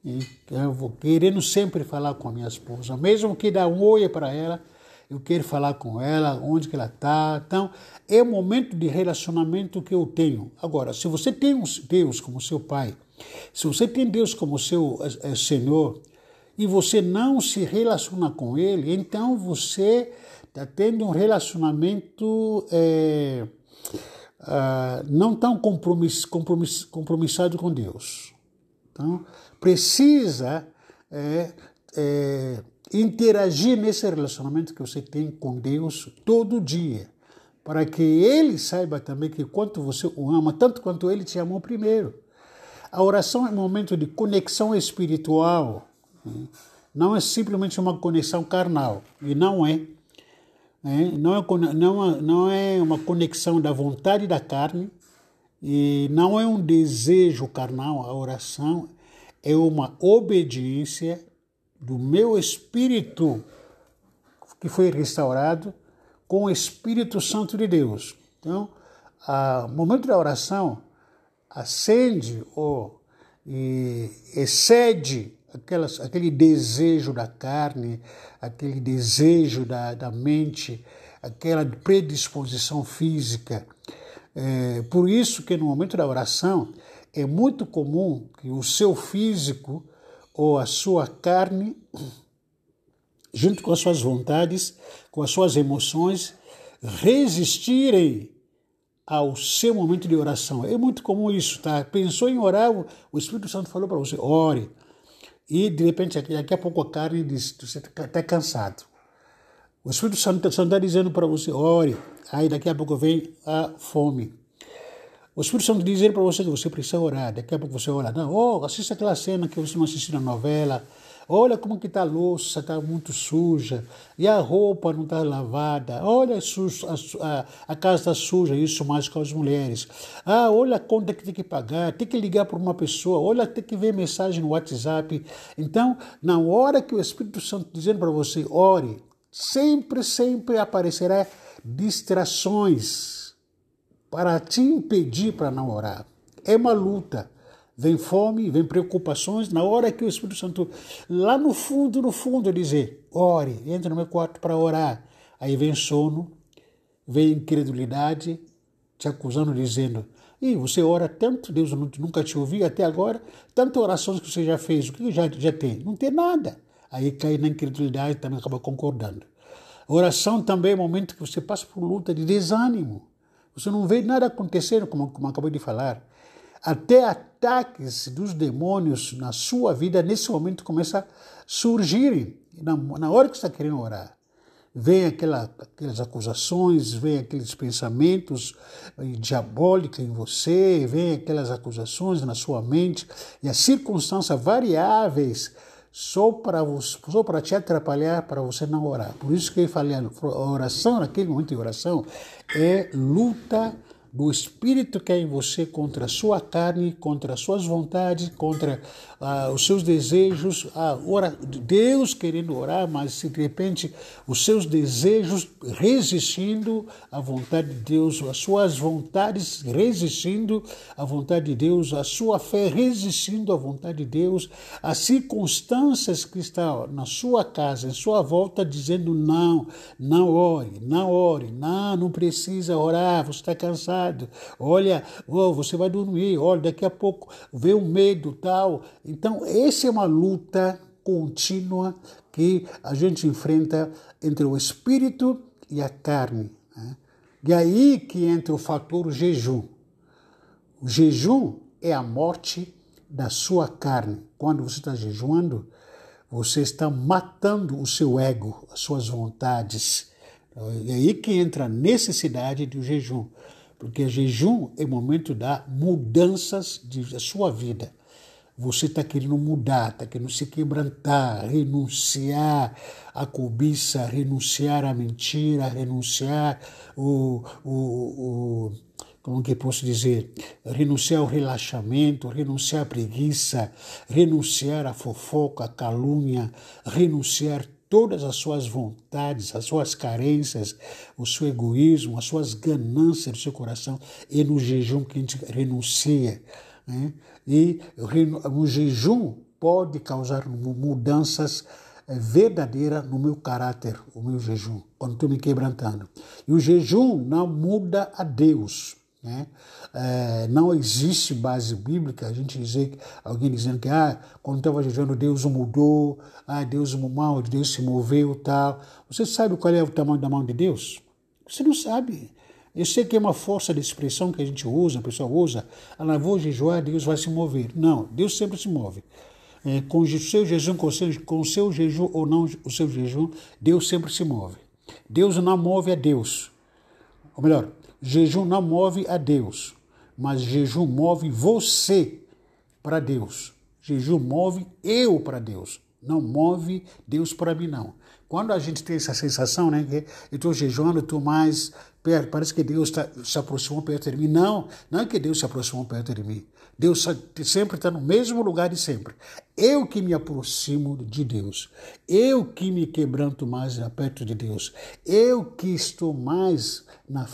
E eu vou querendo sempre falar com a minha esposa, mesmo que dá um oi para ela, eu quero falar com ela, onde que ela está. Então, é o momento de relacionamento que eu tenho. Agora, se você tem Deus como seu pai, se você tem Deus como seu é, Senhor e você não se relaciona com Ele, então você está tendo um relacionamento é, uh, não tão compromiss, compromiss, compromissado com Deus. Então, precisa é, é, interagir nesse relacionamento que você tem com Deus todo dia, para que Ele saiba também que quanto você o ama, tanto quanto Ele te amou primeiro. A oração é um momento de conexão espiritual, né? não é simplesmente uma conexão carnal, e não é. Né? Não, é não, é, não é uma conexão da vontade da carne, e não é um desejo carnal, a oração é uma obediência do meu espírito que foi restaurado com o Espírito Santo de Deus. Então, o momento da oração acende ou e excede aquelas, aquele desejo da carne, aquele desejo da, da mente, aquela predisposição física. É, por isso que no momento da oração é muito comum que o seu físico ou a sua carne, junto com as suas vontades, com as suas emoções, resistirem ao seu momento de oração. É muito comum isso, tá? Pensou em orar, o Espírito Santo falou para você, ore. E de repente, daqui a pouco a carne diz, você está tá cansado. O Espírito Santo está dizendo para você, ore. Aí daqui a pouco vem a fome. O Espírito Santo dizendo para você que você precisa orar. Daqui a pouco você olha, não, oh, assista aquela cena que você não assistiu na novela Olha como que está a louça, está muito suja. E a roupa não está lavada. Olha a, a, a casa está suja, isso mais com as mulheres. Ah, olha a conta que tem que pagar, tem que ligar para uma pessoa, olha, tem que ver mensagem no WhatsApp. Então, na hora que o Espírito Santo dizendo para você, ore, sempre, sempre aparecerá distrações para te impedir para não orar. É uma luta vem fome, vem preocupações, na hora que o Espírito Santo, lá no fundo, no fundo, dizer, ore, entre no meu quarto para orar. Aí vem sono, vem incredulidade, te acusando, dizendo, e você ora tanto, Deus nunca te ouviu até agora, tantas orações que você já fez, o que já, já tem? Não tem nada. Aí cai na incredulidade também acaba concordando. Oração também é o momento que você passa por luta de desânimo. Você não vê nada acontecendo, como, como acabei de falar. Até ataques dos demônios na sua vida, nesse momento, começam a surgirem. Na, na hora que você está querendo orar vem aquela, aquelas acusações, vem aqueles pensamentos diabólicos em você, vem aquelas acusações na sua mente e as circunstâncias variáveis só para, só para te atrapalhar, para você não orar. Por isso que eu falei, oração, naquele momento de oração, é luta do espírito que é em você contra a sua carne, contra as suas vontades, contra ah, os seus desejos. Ah, ora, Deus querendo orar, mas de repente os seus desejos resistindo à vontade de Deus, as suas vontades resistindo à vontade de Deus, a sua fé resistindo à vontade de Deus, as circunstâncias que estão na sua casa, em sua volta, dizendo não, não ore, não ore, não, não precisa orar, você está cansado olha, oh, você vai dormir, olha, daqui a pouco vê um medo tal. Então, essa é uma luta contínua que a gente enfrenta entre o espírito e a carne. Né? E aí que entra o fator jejum. O jejum é a morte da sua carne. Quando você está jejuando, você está matando o seu ego, as suas vontades. É aí que entra a necessidade do jejum. Porque jejum é momento da mudanças da sua vida. Você está querendo mudar, está querendo se quebrantar, renunciar à cobiça, renunciar à mentira, renunciar o, o, o como que posso dizer, renunciar ao relaxamento, renunciar à preguiça, renunciar à fofoca, à calúnia, renunciar todas as suas vontades, as suas carências, o seu egoísmo, as suas ganâncias do seu coração, e no jejum que a gente renuncia. Né? E o jejum pode causar mudanças eh, verdadeiras no meu caráter, o meu jejum, quando estou me quebrantando. E o jejum não muda a Deus. Né? É, não existe base bíblica a gente dizer, alguém dizendo que ah, quando estava jejuando Deus mudou, ah, Deus mal, Deus se moveu tal. Você sabe qual é o tamanho da mão de Deus? Você não sabe. Eu sei que é uma força de expressão que a gente usa, a pessoa usa, ah, vou jejuar, Deus vai se mover. Não, Deus sempre se move. É, com o seu jejum, com o seu, com o seu jejum ou não o seu jejum, Deus sempre se move. Deus não move a Deus. Ou melhor, Jejum não move a Deus, mas jejum move você para Deus. Jejum move eu para Deus, não move Deus para mim não. Quando a gente tem essa sensação, né, que eu estou jejuando, estou mais perto, parece que Deus tá, se aproximou perto de mim. Não, não é que Deus se aproximou perto de mim. Deus sempre está no mesmo lugar de sempre. Eu que me aproximo de Deus. Eu que me quebranto mais perto de Deus. Eu que estou mais, na,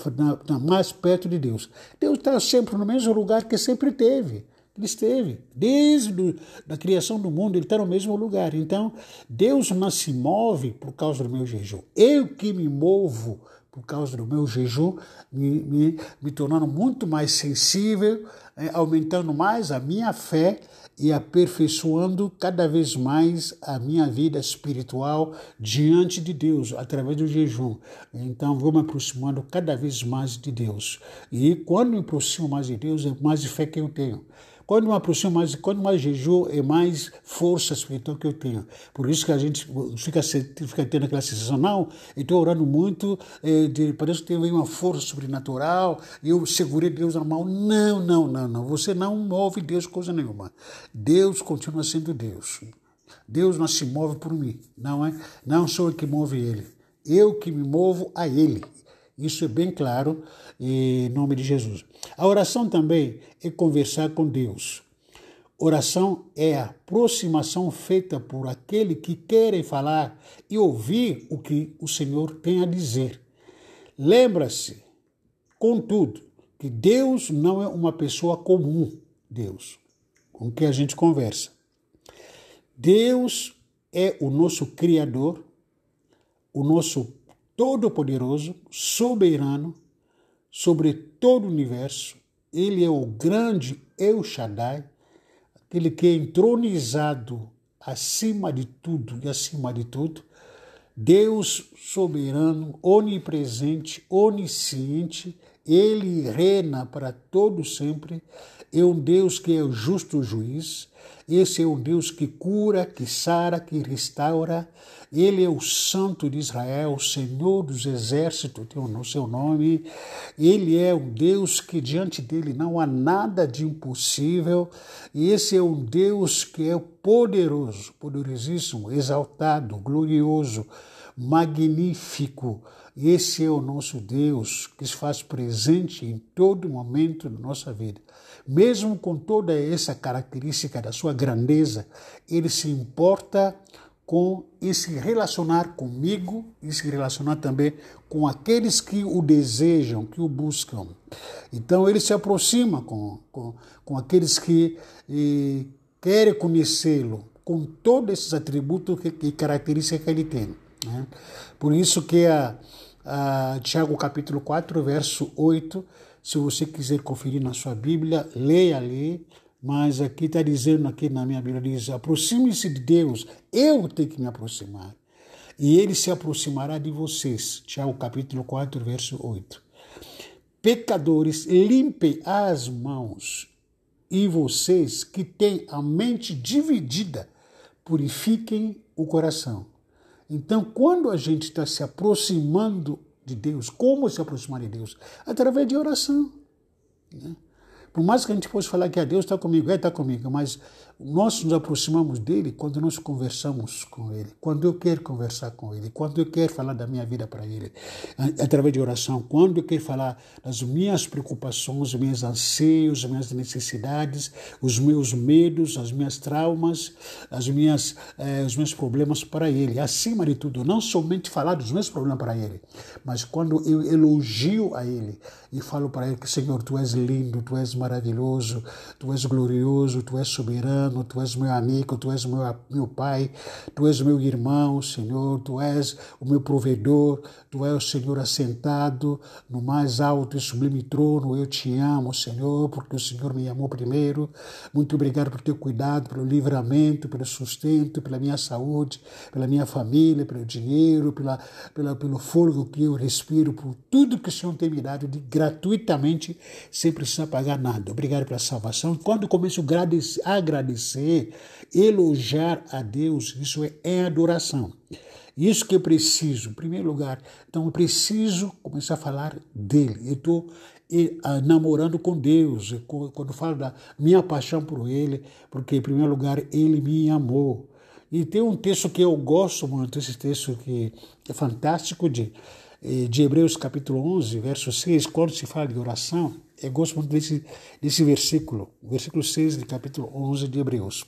na, mais perto de Deus. Deus está sempre no mesmo lugar que sempre teve. Ele esteve. Desde a criação do mundo, ele está no mesmo lugar. Então, Deus não se move por causa do meu jejum. Eu que me movo por causa do meu jejum, me, me, me tornando muito mais sensível, aumentando mais a minha fé e aperfeiçoando cada vez mais a minha vida espiritual diante de Deus, através do jejum. Então, vou me aproximando cada vez mais de Deus. E quando me aproximo mais de Deus, é mais fé que eu tenho. Quando me aproximo mais, quando mais jejum, é mais força espiritual que eu tenho. Por isso que a gente fica, fica tendo aquela sensação, não, eu estou orando muito, é, de, parece que tem uma força sobrenatural, eu segurei Deus na mão. Não, não, não, não. Você não move Deus coisa nenhuma. Deus continua sendo Deus. Deus não se move por mim, não é? Não sou eu que move Ele. Eu que me movo a Ele. Isso é bem claro em nome de Jesus. A oração também é conversar com Deus. Oração é a aproximação feita por aquele que quer falar e ouvir o que o Senhor tem a dizer. Lembra-se, contudo, que Deus não é uma pessoa comum, Deus, com que a gente conversa. Deus é o nosso Criador, o nosso todo-poderoso, soberano sobre todo o universo. Ele é o grande El Shaddai, aquele que é entronizado acima de tudo e acima de tudo. Deus soberano, onipresente, onisciente, ele reina para todo sempre, é um Deus que é o justo juiz, esse é um Deus que cura, que sara, que restaura. Ele é o Santo de Israel, o Senhor dos exércitos, tem o seu nome. Ele é um Deus que diante dele não há nada de impossível. E esse é um Deus que é poderoso, poderosíssimo, exaltado, glorioso, magnífico. Esse é o nosso Deus que se faz presente em todo momento da nossa vida. Mesmo com toda essa característica da sua grandeza, ele se importa com e se relacionar comigo e se relacionar também com aqueles que o desejam, que o buscam. Então ele se aproxima com, com, com aqueles que eh, querem conhecê-lo, com todos esses atributos e características que ele tem. Né? Por isso que a, a Tiago capítulo 4, verso 8, se você quiser conferir na sua Bíblia, leia ali, mas aqui está dizendo aqui na minha Bíblia, diz, aproxime-se de Deus, eu tenho que me aproximar. E ele se aproximará de vocês. Tiago capítulo 4, verso 8. Pecadores, limpem as mãos, e vocês que têm a mente dividida, purifiquem o coração. Então, quando a gente está se aproximando de Deus, como se aproximar de Deus? Através de oração. Né? Por mais que a gente possa falar que a Deus está comigo, é está comigo, mas nós nos aproximamos dele quando nós conversamos com ele, quando eu quero conversar com ele, quando eu quero falar da minha vida para ele, através de oração, quando eu quero falar das minhas preocupações, meus anseios, as minhas necessidades, os meus medos, as minhas traumas, as minhas, eh, os meus problemas para ele. Acima de tudo, não somente falar dos meus problemas para ele, mas quando eu elogio a ele e falo para ele que, Senhor, tu és lindo, tu és maravilhoso, tu és glorioso, tu és soberano tu és meu amigo, tu és meu, meu pai, tu és meu irmão, Senhor, tu és o meu provedor, tu és o Senhor assentado no mais alto e sublime trono. Eu te amo, Senhor, porque o Senhor me amou primeiro. Muito obrigado por teu cuidado, pelo livramento, pelo sustento, pela minha saúde, pela minha família, pelo dinheiro, pela, pela, pelo fôlego que eu respiro, por tudo que o Senhor tem me dado de gratuitamente, sem precisar pagar nada. Obrigado pela salvação. Quando começo a agradecer, agradecer, elogiar a Deus, isso é, é adoração. Isso que eu preciso, em primeiro lugar. Então, eu preciso começar a falar dele. Eu estou namorando com Deus. Quando falo da minha paixão por ele, porque, em primeiro lugar, ele me amou. E tem um texto que eu gosto muito, esse texto que é fantástico, de, de Hebreus capítulo 11, verso 6, quando se fala de oração. Eu gosto muito desse, desse versículo, versículo 6 do capítulo 11 de Hebreus.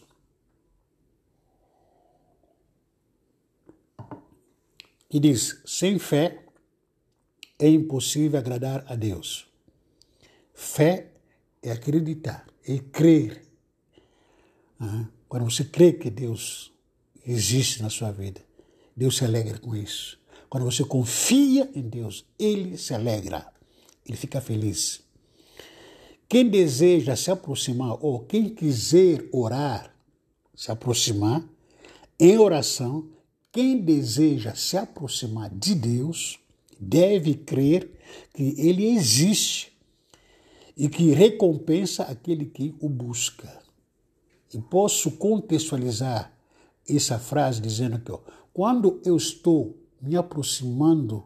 Que diz: sem fé é impossível agradar a Deus. Fé é acreditar, é crer. Quando você crê que Deus existe na sua vida, Deus se alegra com isso. Quando você confia em Deus, Ele se alegra, Ele fica feliz. Quem deseja se aproximar ou quem quiser orar, se aproximar em oração, quem deseja se aproximar de Deus deve crer que Ele existe e que recompensa aquele que o busca. E posso contextualizar essa frase dizendo que ó, quando eu estou me aproximando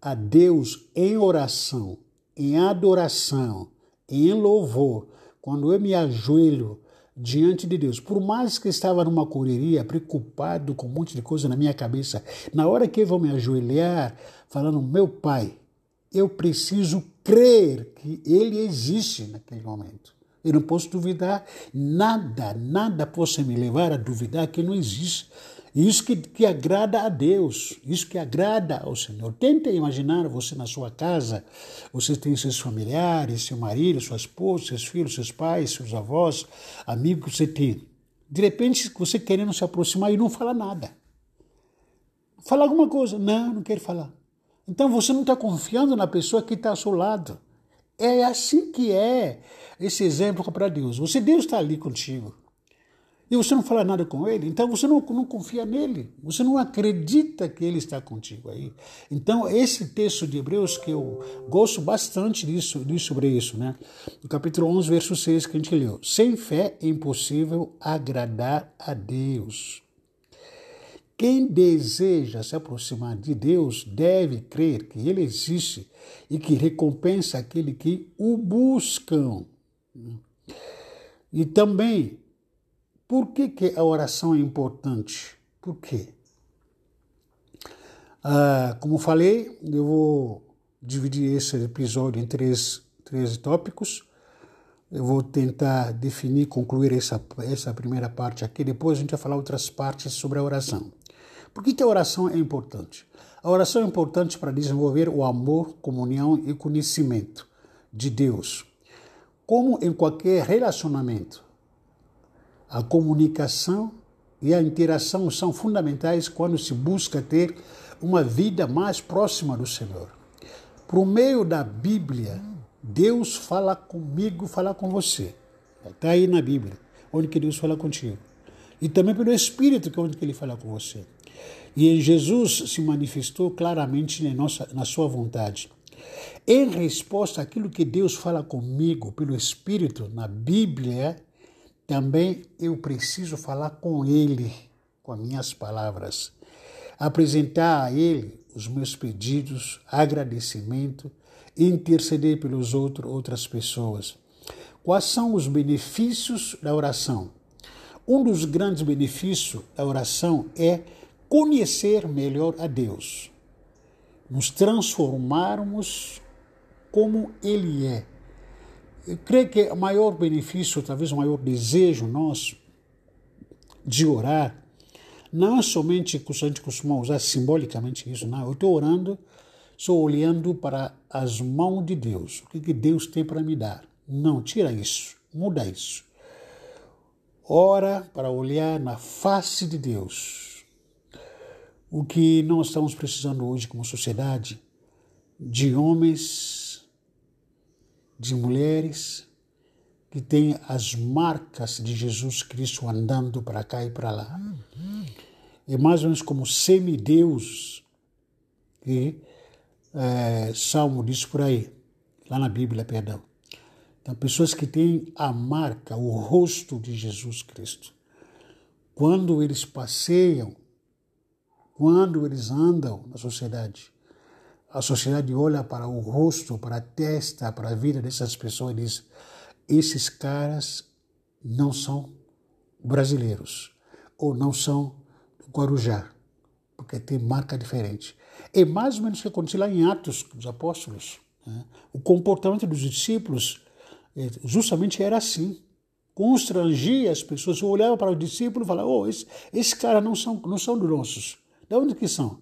a Deus em oração, em adoração, em louvor, quando eu me ajoelho diante de Deus, por mais que estava numa correria, preocupado com um monte de coisa na minha cabeça, na hora que eu vou me ajoelhar, falando, meu Pai, eu preciso crer que Ele existe naquele momento. Eu não posso duvidar, nada, nada possa me levar a duvidar que não existe. Isso que, que agrada a Deus, isso que agrada ao Senhor. Tente imaginar você na sua casa, você tem seus familiares, seu marido, sua esposa, seus filhos, seus pais, seus avós, amigos que você tem. De repente, você querendo se aproximar e não fala nada. Fala alguma coisa. Não, não quero falar. Então você não está confiando na pessoa que está ao seu lado. É assim que é esse exemplo para Deus. Você, Deus está ali contigo. E você não fala nada com ele, então você não, não confia nele, você não acredita que ele está contigo aí. Então, esse texto de Hebreus, que eu gosto bastante disso, disso sobre isso, né? No capítulo 11, verso 6, que a gente leu: Sem fé é impossível agradar a Deus. Quem deseja se aproximar de Deus deve crer que Ele existe e que recompensa aquele que o buscam. E também por que, que a oração é importante? Por quê? Ah, como falei, eu vou dividir esse episódio em três, três tópicos. Eu vou tentar definir, concluir essa, essa primeira parte aqui. Depois a gente vai falar outras partes sobre a oração. Por que, que a oração é importante? A oração é importante para desenvolver o amor, comunhão e conhecimento de Deus. Como em qualquer relacionamento, a comunicação e a interação são fundamentais quando se busca ter uma vida mais próxima do Senhor. Por meio da Bíblia, Deus fala comigo, fala com você. Está aí na Bíblia, onde que Deus fala contigo. E também pelo Espírito, que é onde que Ele fala com você. E em Jesus se manifestou claramente na, nossa, na sua vontade. Em resposta àquilo que Deus fala comigo pelo Espírito na Bíblia, também eu preciso falar com Ele, com as minhas palavras, apresentar a Ele os meus pedidos, agradecimento, interceder pelos outros, outras pessoas. Quais são os benefícios da oração? Um dos grandes benefícios da oração é conhecer melhor a Deus, nos transformarmos como Ele é eu creio que o maior benefício, talvez o maior desejo nosso de orar, não é somente que a gente costuma usar simbolicamente isso, não. Eu estou orando, estou olhando para as mãos de Deus. O que Deus tem para me dar? Não, tira isso, muda isso. Ora para olhar na face de Deus. O que nós estamos precisando hoje como sociedade, de homens de mulheres que têm as marcas de Jesus Cristo andando para cá e para lá. É mais ou menos como semideus, que é, Salmo diz por aí, lá na Bíblia, perdão. Então, pessoas que têm a marca, o rosto de Jesus Cristo. Quando eles passeiam, quando eles andam na sociedade, a sociedade olha para o rosto, para a testa, para a vida dessas pessoas e diz: esses caras não são brasileiros ou não são do Guarujá, porque tem marca diferente. É mais ou menos o que aconteceu lá em Atos dos Apóstolos. Né? O comportamento dos discípulos é, justamente era assim. Constrangia as pessoas, olhavam para o discípulo e falavam: oh, esses esse caras não são, não são nossos. De onde que são?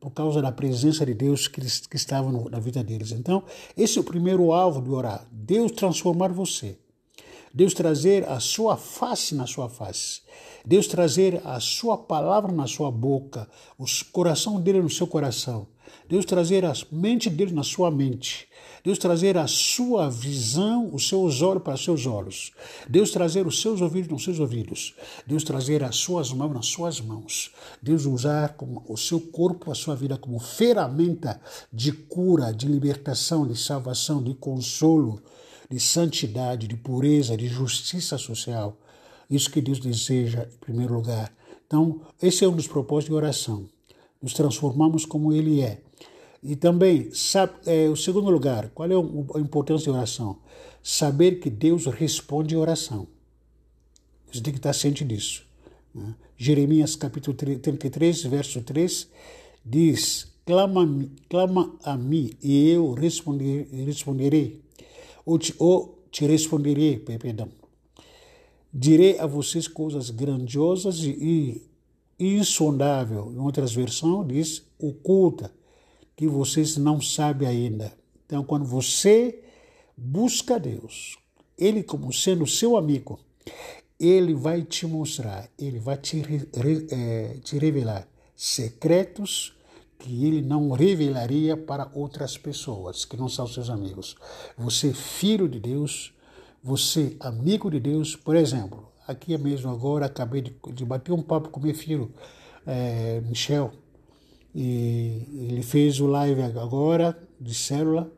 Por causa da presença de Deus que, que estava na vida deles. Então, esse é o primeiro alvo de orar: Deus transformar você. Deus trazer a sua face na sua face. Deus trazer a sua palavra na sua boca, o coração dele no seu coração. Deus trazer a mente dele na sua mente. Deus trazer a sua visão, os seus olhos para os seus olhos. Deus trazer os seus ouvidos nos seus ouvidos. Deus trazer as suas mãos nas suas mãos. Deus usar o seu corpo, a sua vida como ferramenta de cura, de libertação, de salvação, de consolo, de santidade, de pureza, de justiça social. Isso que Deus deseja em primeiro lugar. Então, esse é um dos propósitos de oração. Nos transformamos como Ele é. E também, sabe, é, o segundo lugar, qual é a importância da oração? Saber que Deus responde a oração. Você tem que estar ciente disso. Né? Jeremias capítulo 33, verso 3, diz, clama, clama a mim e eu responderei, ou te, ou te responderei, perdão. Direi a vocês coisas grandiosas e, e insondável. Em outras versões diz oculta que vocês não sabem ainda. Então, quando você busca Deus, Ele como sendo seu amigo, Ele vai te mostrar, Ele vai te, é, te revelar secretos que Ele não revelaria para outras pessoas que não são seus amigos. Você, filho de Deus, você, amigo de Deus, por exemplo, aqui mesmo agora, acabei de, de bater um papo com meu filho, é, Michel, e ele fez o live agora, de célula,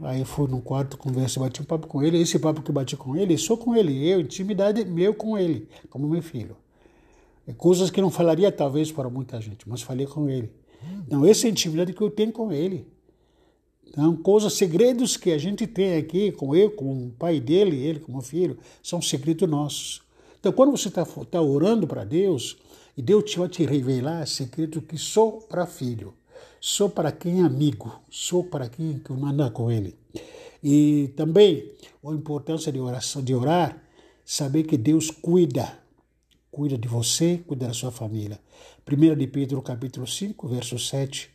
aí fui no quarto, conversa, bati um papo com ele, esse papo que bati com ele, sou com ele, eu, intimidade meu com ele, como meu filho. É coisas que não falaria talvez para muita gente, mas falei com ele. Então, essa é a intimidade que eu tenho com ele. Então, coisas, segredos que a gente tem aqui com eu, com o pai dele, ele como filho, são segredos nossos. Então, quando você está tá orando para Deus, e Deus vai te revelar segredo que só para filho, só para quem é amigo, só para quem que anda com ele. E também a importância de oração, de orar, saber que Deus cuida, cuida de você, cuida da sua família. 1 de Pedro capítulo 5, verso 7,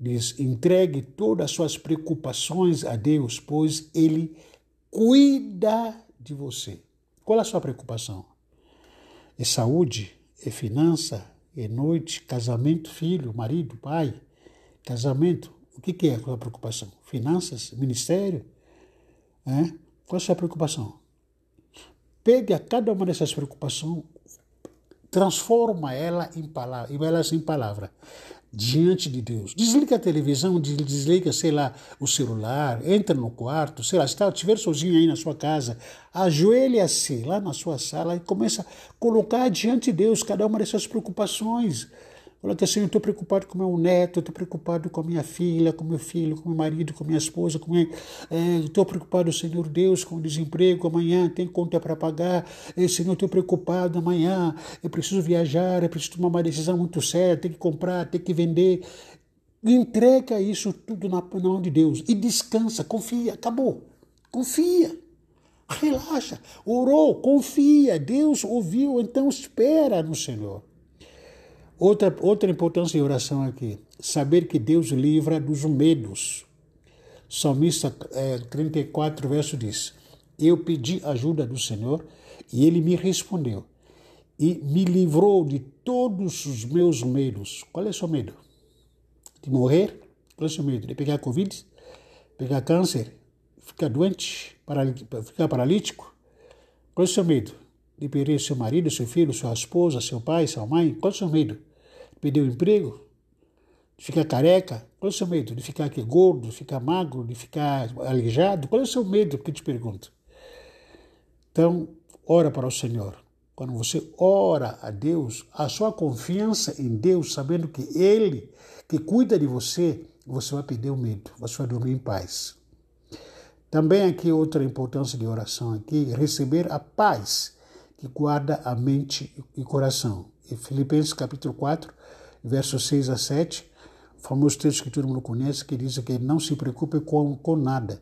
diz, entregue todas as suas preocupações a Deus, pois Ele cuida de você. Qual é a sua preocupação? É saúde? É finança? É noite? Casamento? Filho? Marido? Pai? Casamento? O que, que é a preocupação? Finanças? Ministério? É? Qual é a sua preocupação? Pegue a cada uma dessas preocupações, transforma ela em palavra, elas em palavra diante de Deus. Desliga a televisão, desliga, sei lá, o celular, entra no quarto, sei lá, se estiver sozinho aí na sua casa, ajoelha-se lá na sua sala e começa a colocar diante de Deus cada uma dessas preocupações. Fala que assim, eu estou preocupado com meu neto, estou preocupado com a minha filha, com meu filho, com meu marido, com minha esposa, com estou é, preocupado, Senhor Deus, com o desemprego, amanhã tem conta para pagar, é, Senhor, estou preocupado, amanhã eu preciso viajar, eu preciso tomar uma decisão muito séria, tem que comprar, tem que vender. Entrega isso tudo na mão de Deus e descansa, confia, acabou. Confia. Relaxa, orou, confia, Deus ouviu, então espera no Senhor. Outra, outra importância de oração aqui, saber que Deus livra dos medos. Salmista é, 34, verso diz: Eu pedi ajuda do Senhor e ele me respondeu e me livrou de todos os meus medos. Qual é o seu medo? De morrer? Qual é o seu medo? De pegar Covid? Pegar câncer? Ficar doente? Ficar paralítico? Qual é o seu medo? De perder seu marido, seu filho, sua esposa, seu pai, sua mãe? Qual é o seu medo? De perder o emprego? De ficar careca? Qual é o seu medo? De ficar aqui gordo, de ficar magro, de ficar aleijado? Qual é o seu medo que eu te pergunto? Então, ora para o Senhor. Quando você ora a Deus, a sua confiança em Deus, sabendo que Ele que cuida de você, você vai perder o medo, você vai dormir em paz. Também aqui outra importância de oração aqui, receber a paz que guarda a mente e coração. Em Filipenses capítulo 4, versos 6 a 7, famoso texto que todo mundo conhece, que diz que não se preocupe com, com nada,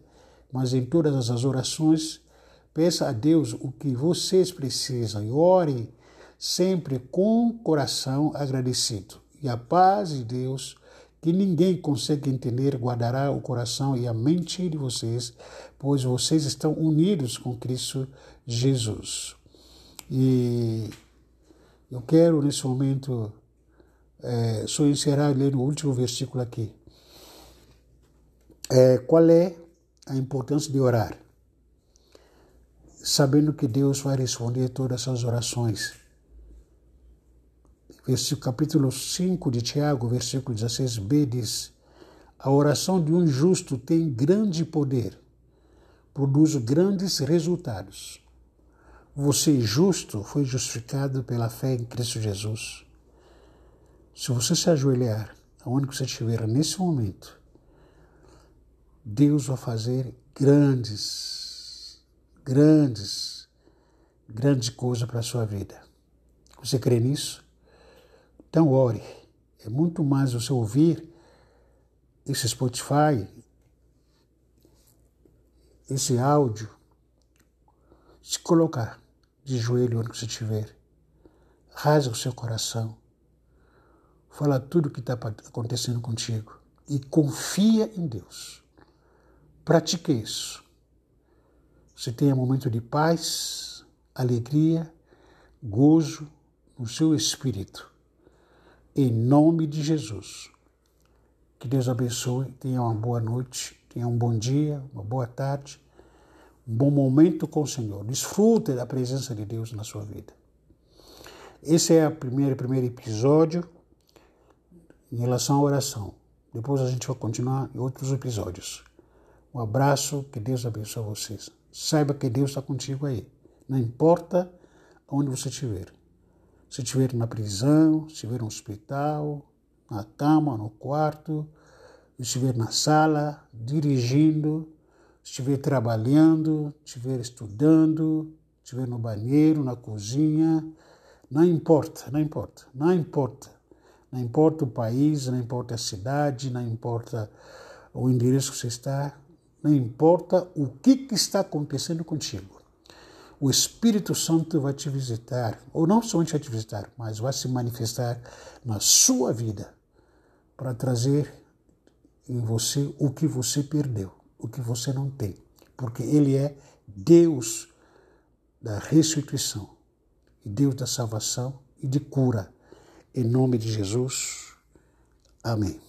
mas em todas as orações, peça a Deus o que vocês precisam e ore sempre com coração agradecido. E a paz de Deus, que ninguém consegue entender, guardará o coração e a mente de vocês, pois vocês estão unidos com Cristo Jesus. E eu quero, nesse momento, é, só encerrar lendo o último versículo aqui. É, qual é a importância de orar? Sabendo que Deus vai responder todas essas orações. Versículo, capítulo 5 de Tiago, versículo 16b diz: A oração de um justo tem grande poder, produz grandes resultados. Você justo foi justificado pela fé em Cristo Jesus. Se você se ajoelhar, aonde você estiver nesse momento, Deus vai fazer grandes, grandes, grandes coisas para a sua vida. Você crê nisso? Então ore. É muito mais você ouvir esse Spotify, esse áudio, se colocar de joelho onde você estiver. Rasga o seu coração. Fala tudo o que está acontecendo contigo. E confia em Deus. Pratique isso. Você tenha um momento de paz, alegria, gozo no seu espírito. Em nome de Jesus. Que Deus abençoe. Tenha uma boa noite, tenha um bom dia, uma boa tarde bom momento com o Senhor. Desfrute da presença de Deus na sua vida. Esse é o primeiro, primeiro episódio em relação à oração. Depois a gente vai continuar em outros episódios. Um abraço, que Deus abençoe vocês. Saiba que Deus está contigo aí. Não importa onde você estiver. Se estiver na prisão, se estiver no hospital, na cama, no quarto, se estiver na sala, dirigindo, estiver trabalhando, estiver estudando, estiver no banheiro, na cozinha, não importa, não importa, não importa. Não importa o país, não importa a cidade, não importa o endereço que você está, não importa o que, que está acontecendo contigo. O Espírito Santo vai te visitar, ou não somente vai te visitar, mas vai se manifestar na sua vida para trazer em você o que você perdeu, o que você não tem, porque Ele é Deus da restituição, e Deus da salvação e de cura. Em nome de Jesus. Amém.